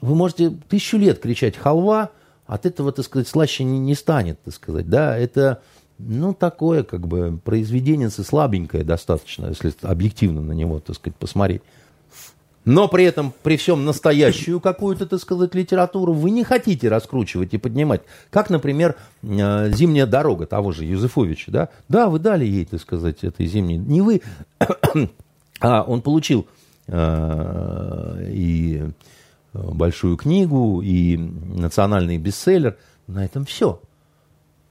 вы можете тысячу лет кричать «халва», от этого, так сказать, слаще не, не станет, так сказать, да, это, ну, такое, как бы, произведение слабенькое достаточно, если объективно на него, так сказать, посмотреть но при этом, при всем настоящую какую-то, так сказать, литературу вы не хотите раскручивать и поднимать. Как, например, э, «Зимняя дорога» того же Юзефовича. Да, да вы дали ей, так сказать, этой зимней. Не вы, а он получил э, и большую книгу, и национальный бестселлер. На этом все.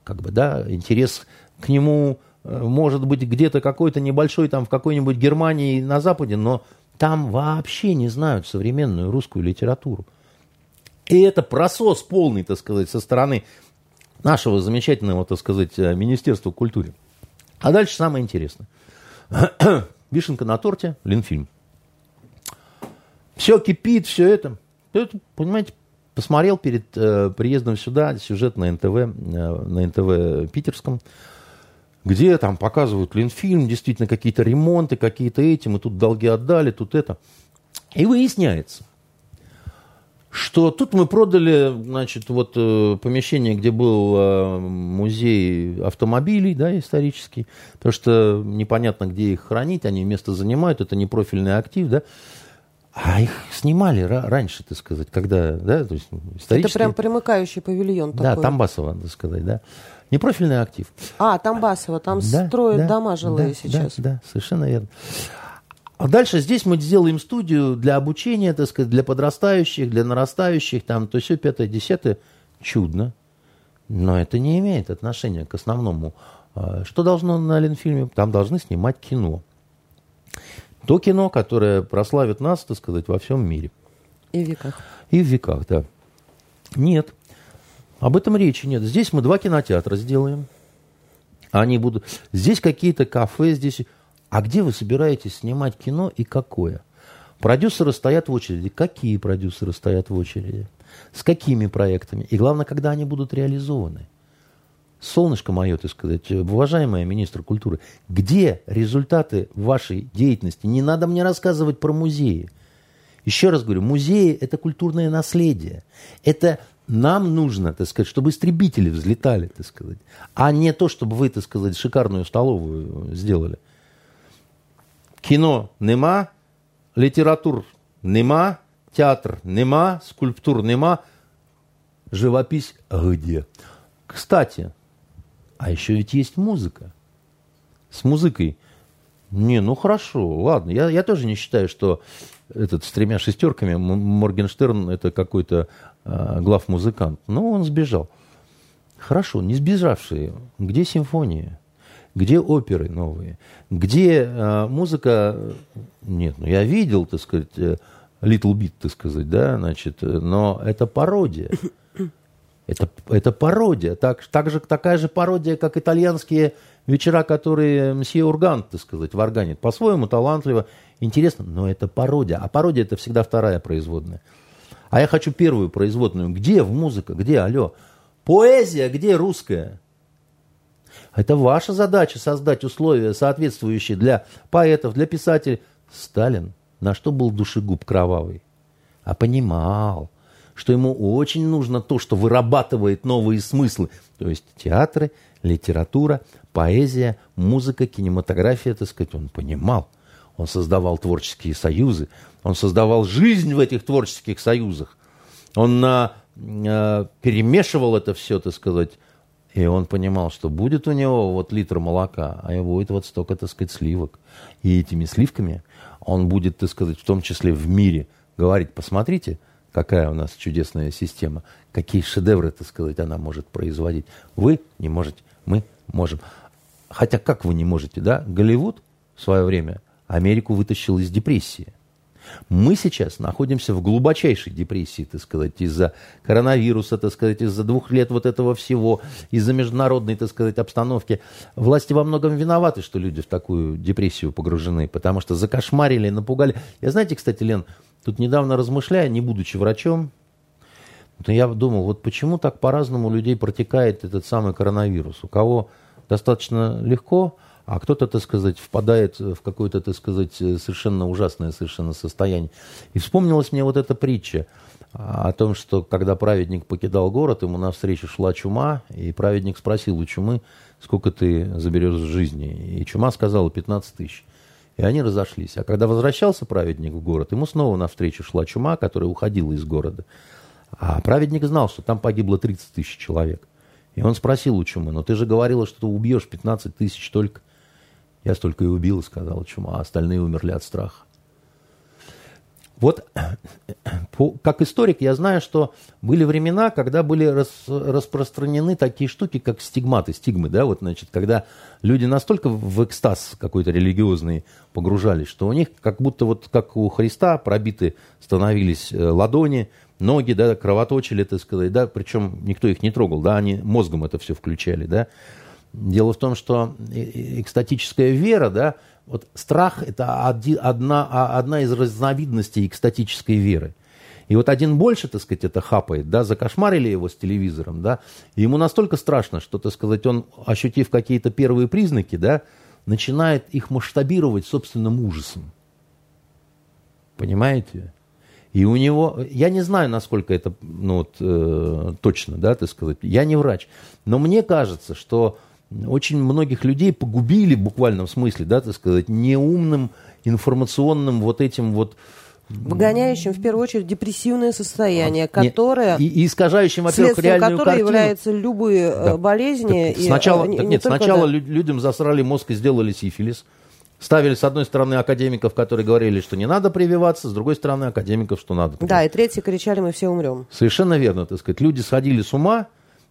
Как бы, да, интерес к нему э, может быть где-то какой-то небольшой там в какой-нибудь Германии на Западе, но там вообще не знают современную русскую литературу. И это просос полный, так сказать, со стороны нашего замечательного, так сказать, э, Министерства культуры. А дальше самое интересное. Вишенка на торте, Ленфильм. Все кипит, все это. это понимаете, посмотрел перед э, приездом сюда сюжет на НТВ, э, на НТВ питерском где там показывают Ленфильм, действительно какие-то ремонты, какие-то эти, мы тут долги отдали, тут это. И выясняется, что тут мы продали, значит, вот э, помещение, где был э, музей автомобилей, да, исторический, потому что непонятно, где их хранить, они место занимают, это не профильный актив, да, а их снимали раньше, так сказать, когда, да, то есть исторически. Это прям примыкающий павильон такой. Да, Тамбасово, так сказать, да. Непрофильный актив. А, Тамбасово, там да, строят да, дома жилые да, сейчас. Да, да, совершенно верно. А дальше здесь мы сделаем студию для обучения, так сказать, для подрастающих, для нарастающих, там, то все пятое, десятое. Чудно. Но это не имеет отношения к основному. А, что должно на Ленфильме? Там должны снимать кино. То кино, которое прославит нас, так сказать, во всем мире. И в веках. И в веках, да. Нет. Об этом речи нет. Здесь мы два кинотеатра сделаем. Они будут... Здесь какие-то кафе, здесь... А где вы собираетесь снимать кино и какое? Продюсеры стоят в очереди. Какие продюсеры стоят в очереди? С какими проектами? И главное, когда они будут реализованы? Солнышко мое, так сказать, уважаемая министр культуры, где результаты вашей деятельности? Не надо мне рассказывать про музеи. Еще раз говорю, музеи – это культурное наследие. Это нам нужно, так сказать, чтобы истребители взлетали, так сказать, а не то, чтобы вы, так сказать, шикарную столовую сделали. Кино нема, литератур нема, театр нема, скульптур нема, живопись где? Кстати, а еще ведь есть музыка. С музыкой. Не, ну хорошо, ладно. Я, я тоже не считаю, что этот с тремя шестерками Моргенштерн это какой-то э, глав-музыкант. Но он сбежал. Хорошо, не сбежавшие. Где симфония? Где оперы новые? Где э, музыка? Нет, ну я видел, так сказать, э, Little Bit, так сказать, да, значит, но это пародия. Это, это пародия. Так, так же, такая же пародия, как итальянские вечера, которые мсье Ургант, так сказать, варганит. По-своему талантливо, интересно, но это пародия. А пародия это всегда вторая производная. А я хочу первую производную. Где в музыка? Где? Алло. Поэзия где русская? Это ваша задача создать условия, соответствующие для поэтов, для писателей. Сталин на что был душегуб кровавый? А понимал, что ему очень нужно то, что вырабатывает новые смыслы. То есть театры, литература, поэзия, музыка, кинематография, так сказать, он понимал. Он создавал творческие союзы, он создавал жизнь в этих творческих союзах. Он на, э, перемешивал это все, так сказать, и он понимал, что будет у него вот литр молока, а будет вот столько, так сказать, сливок. И этими сливками он будет, так сказать, в том числе в мире говорить, посмотрите, какая у нас чудесная система, какие шедевры, так сказать, она может производить. Вы не можете, мы можем. Хотя как вы не можете, да? Голливуд в свое время Америку вытащил из депрессии. Мы сейчас находимся в глубочайшей депрессии, так сказать, из-за коронавируса, так сказать, из-за двух лет вот этого всего, из-за международной, так сказать, обстановки. Власти во многом виноваты, что люди в такую депрессию погружены, потому что закошмарили, напугали. Я знаете, кстати, Лен, тут недавно размышляя, не будучи врачом, но я думал, вот почему так по-разному у людей протекает этот самый коронавирус. У кого достаточно легко, а кто-то, так сказать, впадает в какое-то, так сказать, совершенно ужасное совершенно состояние. И вспомнилась мне вот эта притча о том, что когда праведник покидал город, ему навстречу шла чума, и праведник спросил у чумы, сколько ты заберешь жизни. И чума сказала 15 тысяч. И они разошлись. А когда возвращался праведник в город, ему снова навстречу шла чума, которая уходила из города. А праведник знал, что там погибло 30 тысяч человек. И он спросил у чумы, но ты же говорила, что ты убьешь 15 тысяч только. Я столько и убил, сказала чума, а остальные умерли от страха. Вот как историк я знаю, что были времена, когда были рас, распространены такие штуки, как стигматы, стигмы, да, вот, значит, когда люди настолько в экстаз какой-то религиозный погружались, что у них как будто вот как у Христа пробиты становились э, ладони, ноги, да, кровоточили, так сказать, да, причем никто их не трогал, да, они мозгом это все включали, да, Дело в том, что экстатическая вера, да, вот страх – это одна, а, одна из разновидностей экстатической веры. И вот один больше, так сказать, это хапает, да, закошмарили его с телевизором, да, и ему настолько страшно, что, так сказать, он, ощутив какие-то первые признаки, да, начинает их масштабировать собственным ужасом. Понимаете? И у него, я не знаю, насколько это ну, вот, э, точно, да, так сказать, я не врач, но мне кажется, что очень многих людей погубили в буквальном смысле, да, так сказать, неумным информационным вот этим вот Выгоняющим, в первую очередь, депрессивное состояние, которое... И, и искажающим, во-первых, реальную которое картину. являются любые э, да. болезни. Так, сначала, и, так, не нет, сначала да. людям засрали мозг и сделали сифилис. Ставили, с одной стороны, академиков, которые говорили, что не надо прививаться, с другой стороны, академиков, что надо. Да, и третьи кричали, мы все умрем. Совершенно верно, так сказать. Люди сходили с ума,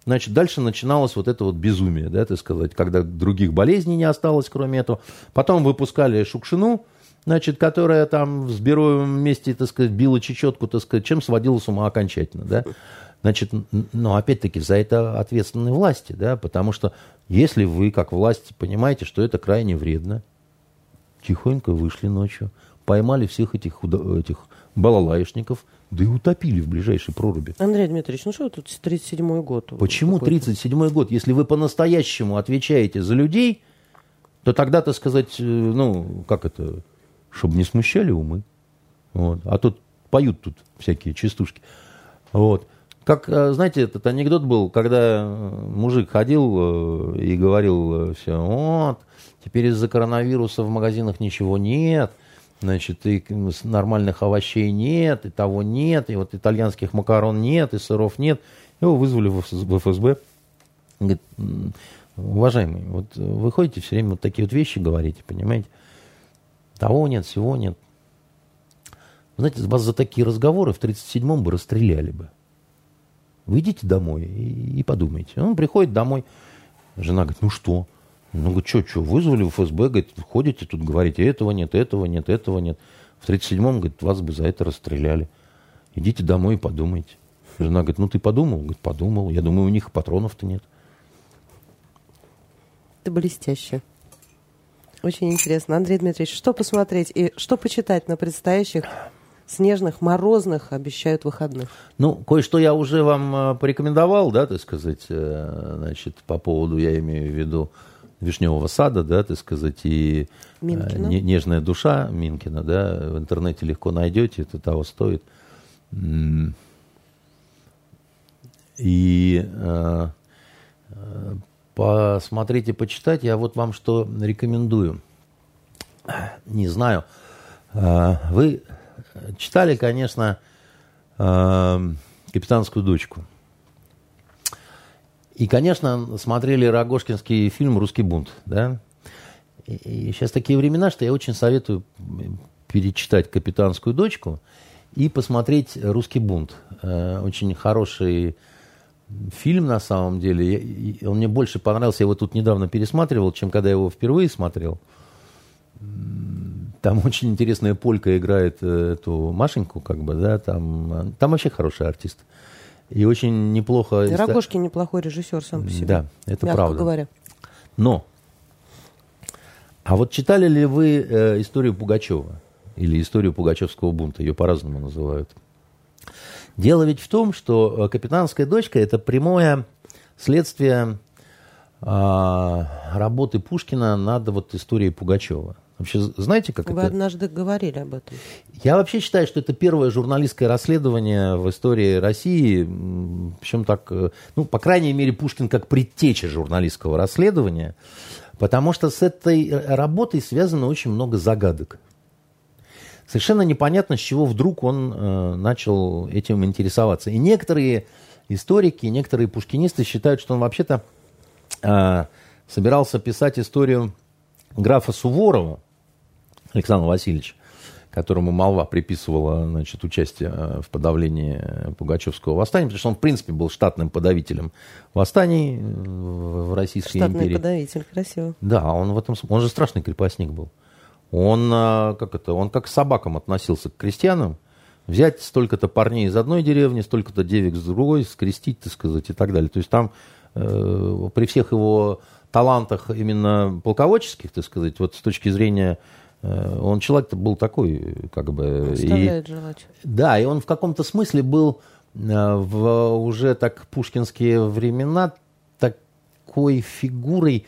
Значит, дальше начиналось вот это вот безумие, да, так сказать, когда других болезней не осталось, кроме этого. Потом выпускали Шукшину, значит, которая там с Бероевым вместе, так сказать, била чечетку, так сказать, чем сводила с ума окончательно, да. Значит, но опять-таки за это ответственны власти, да, потому что если вы, как власть, понимаете, что это крайне вредно, тихонько вышли ночью, поймали всех этих, этих балалаишников, да и утопили в ближайшей проруби. Андрей Дмитриевич, ну что тут 37-й год? Почему 37-й год? Если вы по-настоящему отвечаете за людей, то тогда, так сказать, э, ну, как это, чтобы не смущали умы. Вот. А тут поют тут всякие частушки. Вот. Как, э, знаете, этот анекдот был, когда э, мужик ходил и говорил все, вот, теперь из-за коронавируса в магазинах ничего нет – Значит, и нормальных овощей нет, и того нет, и вот итальянских макарон нет, и сыров нет. Его вызвали в ФСБ. Говорит, уважаемый, вот вы ходите все время вот такие вот вещи говорите, понимаете? Того нет, всего нет. Знаете, вас за такие разговоры в 37-м бы расстреляли бы. Вы идите домой и, и подумайте. Он приходит домой, жена говорит, ну что? Ну, говорит, что, что, вызвали в ФСБ, говорит, ходите тут, говорите, этого нет, этого нет, этого нет. В 37-м, говорит, вас бы за это расстреляли. Идите домой и подумайте. Жена говорит, ну ты подумал? Говорит, подумал. Я думаю, у них патронов-то нет. Это блестяще. Очень интересно. Андрей Дмитриевич, что посмотреть и что почитать на предстоящих снежных, морозных, обещают выходных? Ну, кое-что я уже вам э, порекомендовал, да, так сказать, э, значит, по поводу, я имею в виду, Вишневого сада, да, так сказать, и Минкина. Э, нежная душа Минкина, да, в интернете легко найдете, это того стоит. И э, э, посмотрите, почитать, я вот вам что рекомендую. Не знаю, э, вы читали, конечно, э, «Капитанскую дочку». И, конечно, смотрели Рогожкинский фильм «Русский бунт». Да? И сейчас такие времена, что я очень советую перечитать «Капитанскую дочку» и посмотреть «Русский бунт». Э, очень хороший фильм на самом деле. Он мне больше понравился. Я его тут недавно пересматривал, чем когда я его впервые смотрел. Там очень интересная полька играет э, эту Машеньку, как бы, да, там, там вообще хороший артист. И очень неплохо... И Рогожкин неплохой режиссер сам по себе. Да, это правда. говоря. Но, а вот читали ли вы э, историю Пугачева? Или историю Пугачевского бунта? Ее по-разному называют. Дело ведь в том, что э, «Капитанская дочка» – это прямое следствие э, работы Пушкина над вот историей Пугачева. Вообще, знаете, как Вы это? Вы однажды говорили об этом. Я вообще считаю, что это первое журналистское расследование в истории России. Причем так, э, ну, по крайней мере, Пушкин как предтеча журналистского расследования. Потому что с этой э, работой связано очень много загадок. Совершенно непонятно, с чего вдруг он э, начал этим интересоваться. И некоторые историки, некоторые пушкинисты считают, что он вообще-то э, собирался писать историю графа Суворова, Александр Васильевич, которому молва приписывала значит, участие э, в подавлении Пугачевского восстания, потому что он, в принципе, был штатным подавителем восстаний э, в Российской Штатный империи. подавитель, красиво. Да, он в этом он же страшный крепостник был. Он, э, как это, он как к собакам относился к крестьянам, взять столько-то парней из одной деревни, столько-то девок с другой, скрестить, так сказать, и так далее. То есть там э, при всех его талантах именно полководческих, так сказать, вот с точки зрения он человек-то был такой, как бы... Оставляет и, желать. Да, и он в каком-то смысле был э, в уже так пушкинские времена такой фигурой,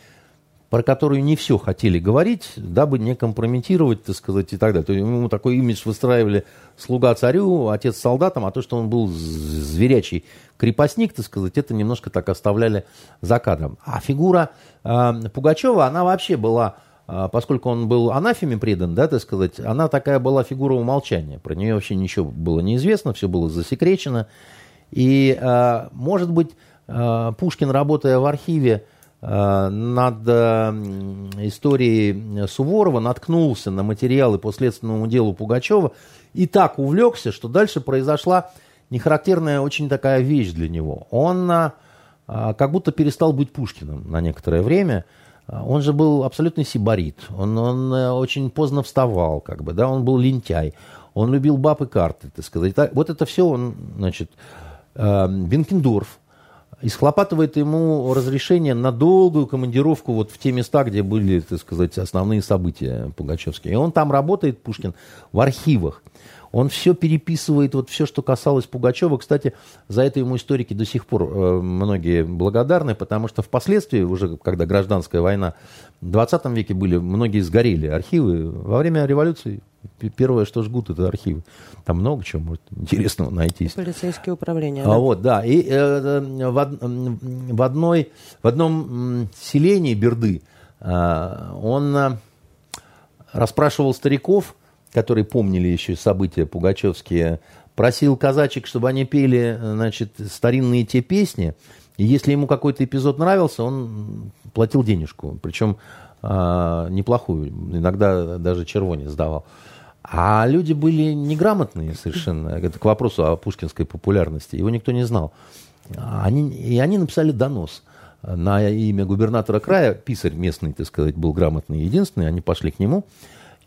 про которую не все хотели говорить, дабы не компрометировать, так сказать, и так далее. То есть ему такой имидж выстраивали слуга царю, отец солдатам, а то, что он был зверячий крепостник, так сказать, это немножко так оставляли за кадром. А фигура э, Пугачева, она вообще была, э, поскольку он был анафеме предан, да, так сказать, она такая была фигура умолчания. Про нее вообще ничего было неизвестно, все было засекречено. И, э, может быть, э, Пушкин, работая в архиве, над историей Суворова наткнулся на материалы по следственному делу Пугачева и так увлекся, что дальше произошла нехарактерная очень такая вещь для него. Он как будто перестал быть Пушкиным на некоторое время. Он же был абсолютный сибарит. Он, он очень поздно вставал, как бы, да, он был лентяй. Он любил баб и карты, так сказать. Вот это все он, значит, Бенкендорф и схлопатывает ему разрешение на долгую командировку вот в те места, где были, так сказать, основные события пугачевские. И он там работает, Пушкин, в архивах. Он все переписывает, вот все, что касалось Пугачева. Кстати, за это ему историки до сих пор э, многие благодарны, потому что впоследствии, уже когда гражданская война в 20 веке были, многие сгорели архивы. Во время революции первое, что жгут, это архивы. Там много чего может интересного найти. Полицейские управления. А, да? Вот, да. И э, в, в, одной, в одном селении Берды э, он э, расспрашивал стариков, которые помнили еще события пугачевские, просил казачек, чтобы они пели значит, старинные те песни. И если ему какой-то эпизод нравился, он платил денежку. Причем э, неплохую. Иногда даже червони сдавал. А люди были неграмотные совершенно. Это к вопросу о пушкинской популярности. Его никто не знал. Они, и они написали донос на имя губернатора края. Писарь местный, так сказать, был грамотный единственный. Они пошли к нему.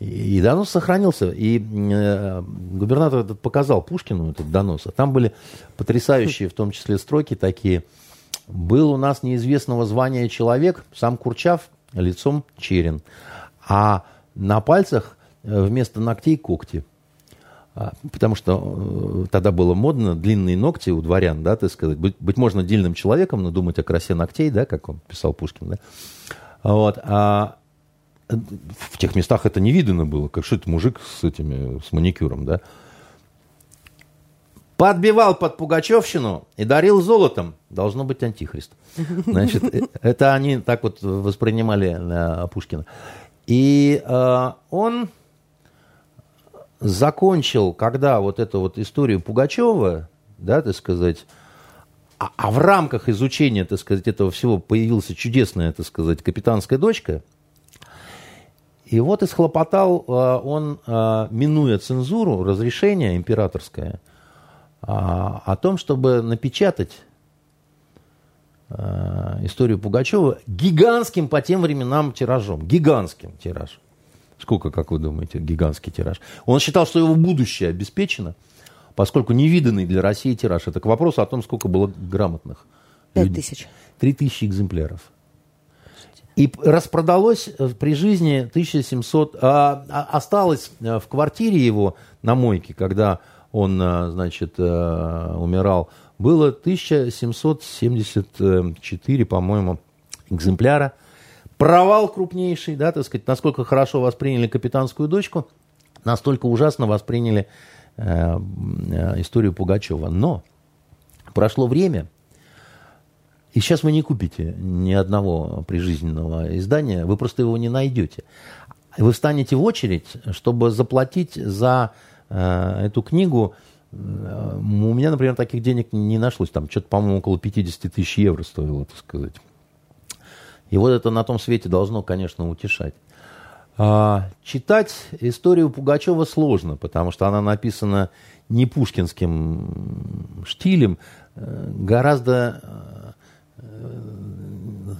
И донос сохранился. И э, губернатор этот показал Пушкину этот донос. А там были потрясающие, в том числе, строки такие. «Был у нас неизвестного звания человек, сам Курчав, лицом черен. А на пальцах Э, вместо ногтей когти. А, потому что э, тогда было модно длинные ногти у дворян, да, так сказать. Быть, быть можно дельным человеком, но думать о красе ногтей, да, как он писал Пушкин, да. Вот. А в тех местах это не видно было, как что это мужик с этими, с маникюром, да. Подбивал под Пугачевщину и дарил золотом. Должно быть антихрист. Значит, э, это они так вот воспринимали Пушкина. И э, он закончил, когда вот эту вот историю Пугачева, да, так сказать, а, а в рамках изучения, так сказать, этого всего появилась чудесная, так сказать, капитанская дочка, и вот исхлопотал а, он, а, минуя цензуру, разрешение императорское, о том, чтобы напечатать историю Пугачева гигантским по тем временам тиражом. Гигантским тиражом. Сколько, как вы думаете, гигантский тираж? Он считал, что его будущее обеспечено, поскольку невиданный для России тираж. Это к вопросу о том, сколько было грамотных. Пять тысяч. Три тысячи экземпляров. И распродалось э, при жизни 1700, а, а, осталось э, в квартире его на мойке, когда он, э, значит, умирал, было 1774, по-моему, экземпляра провал крупнейший, да, так сказать, насколько хорошо восприняли капитанскую дочку, настолько ужасно восприняли э, историю Пугачева. Но прошло время, и сейчас вы не купите ни одного прижизненного издания, вы просто его не найдете. Вы встанете в очередь, чтобы заплатить за э, эту книгу. Э, у меня, например, таких денег не нашлось. Там что-то, по-моему, около 50 тысяч евро стоило, так сказать. И вот это на том свете должно, конечно, утешать. А, читать историю Пугачева сложно, потому что она написана не пушкинским штилем, э, гораздо... Э,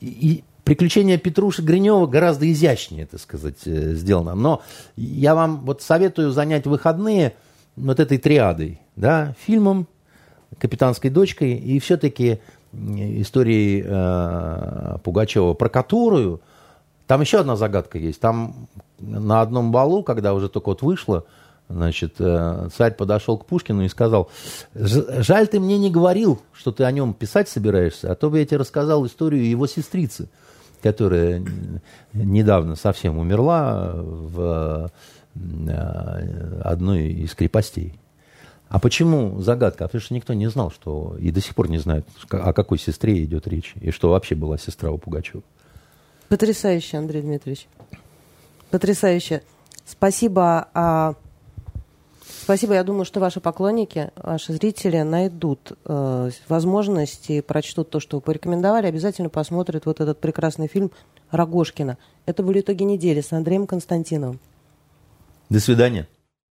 и приключения Петруши Гринева гораздо изящнее, так сказать, э, сделано. Но я вам вот советую занять выходные вот этой триадой, да, фильмом, капитанской дочкой и все-таки истории э, Пугачева, про которую там еще одна загадка есть. Там на одном балу, когда уже только вот вышло, значит, э, царь подошел к Пушкину и сказал, жаль, ты мне не говорил, что ты о нем писать собираешься, а то бы я тебе рассказал историю его сестрицы, которая недавно совсем умерла в э, одной из крепостей. А почему загадка? А потому что никто не знал, что и до сих пор не знает, о какой сестре идет речь, и что вообще была сестра у Пугачева. Потрясающе, Андрей Дмитриевич. Потрясающе. Спасибо. Спасибо. Я думаю, что ваши поклонники, ваши зрители найдут э, возможности, прочтут то, что вы порекомендовали, обязательно посмотрят вот этот прекрасный фильм Рогошкина. Это были итоги недели с Андреем Константиновым. До свидания.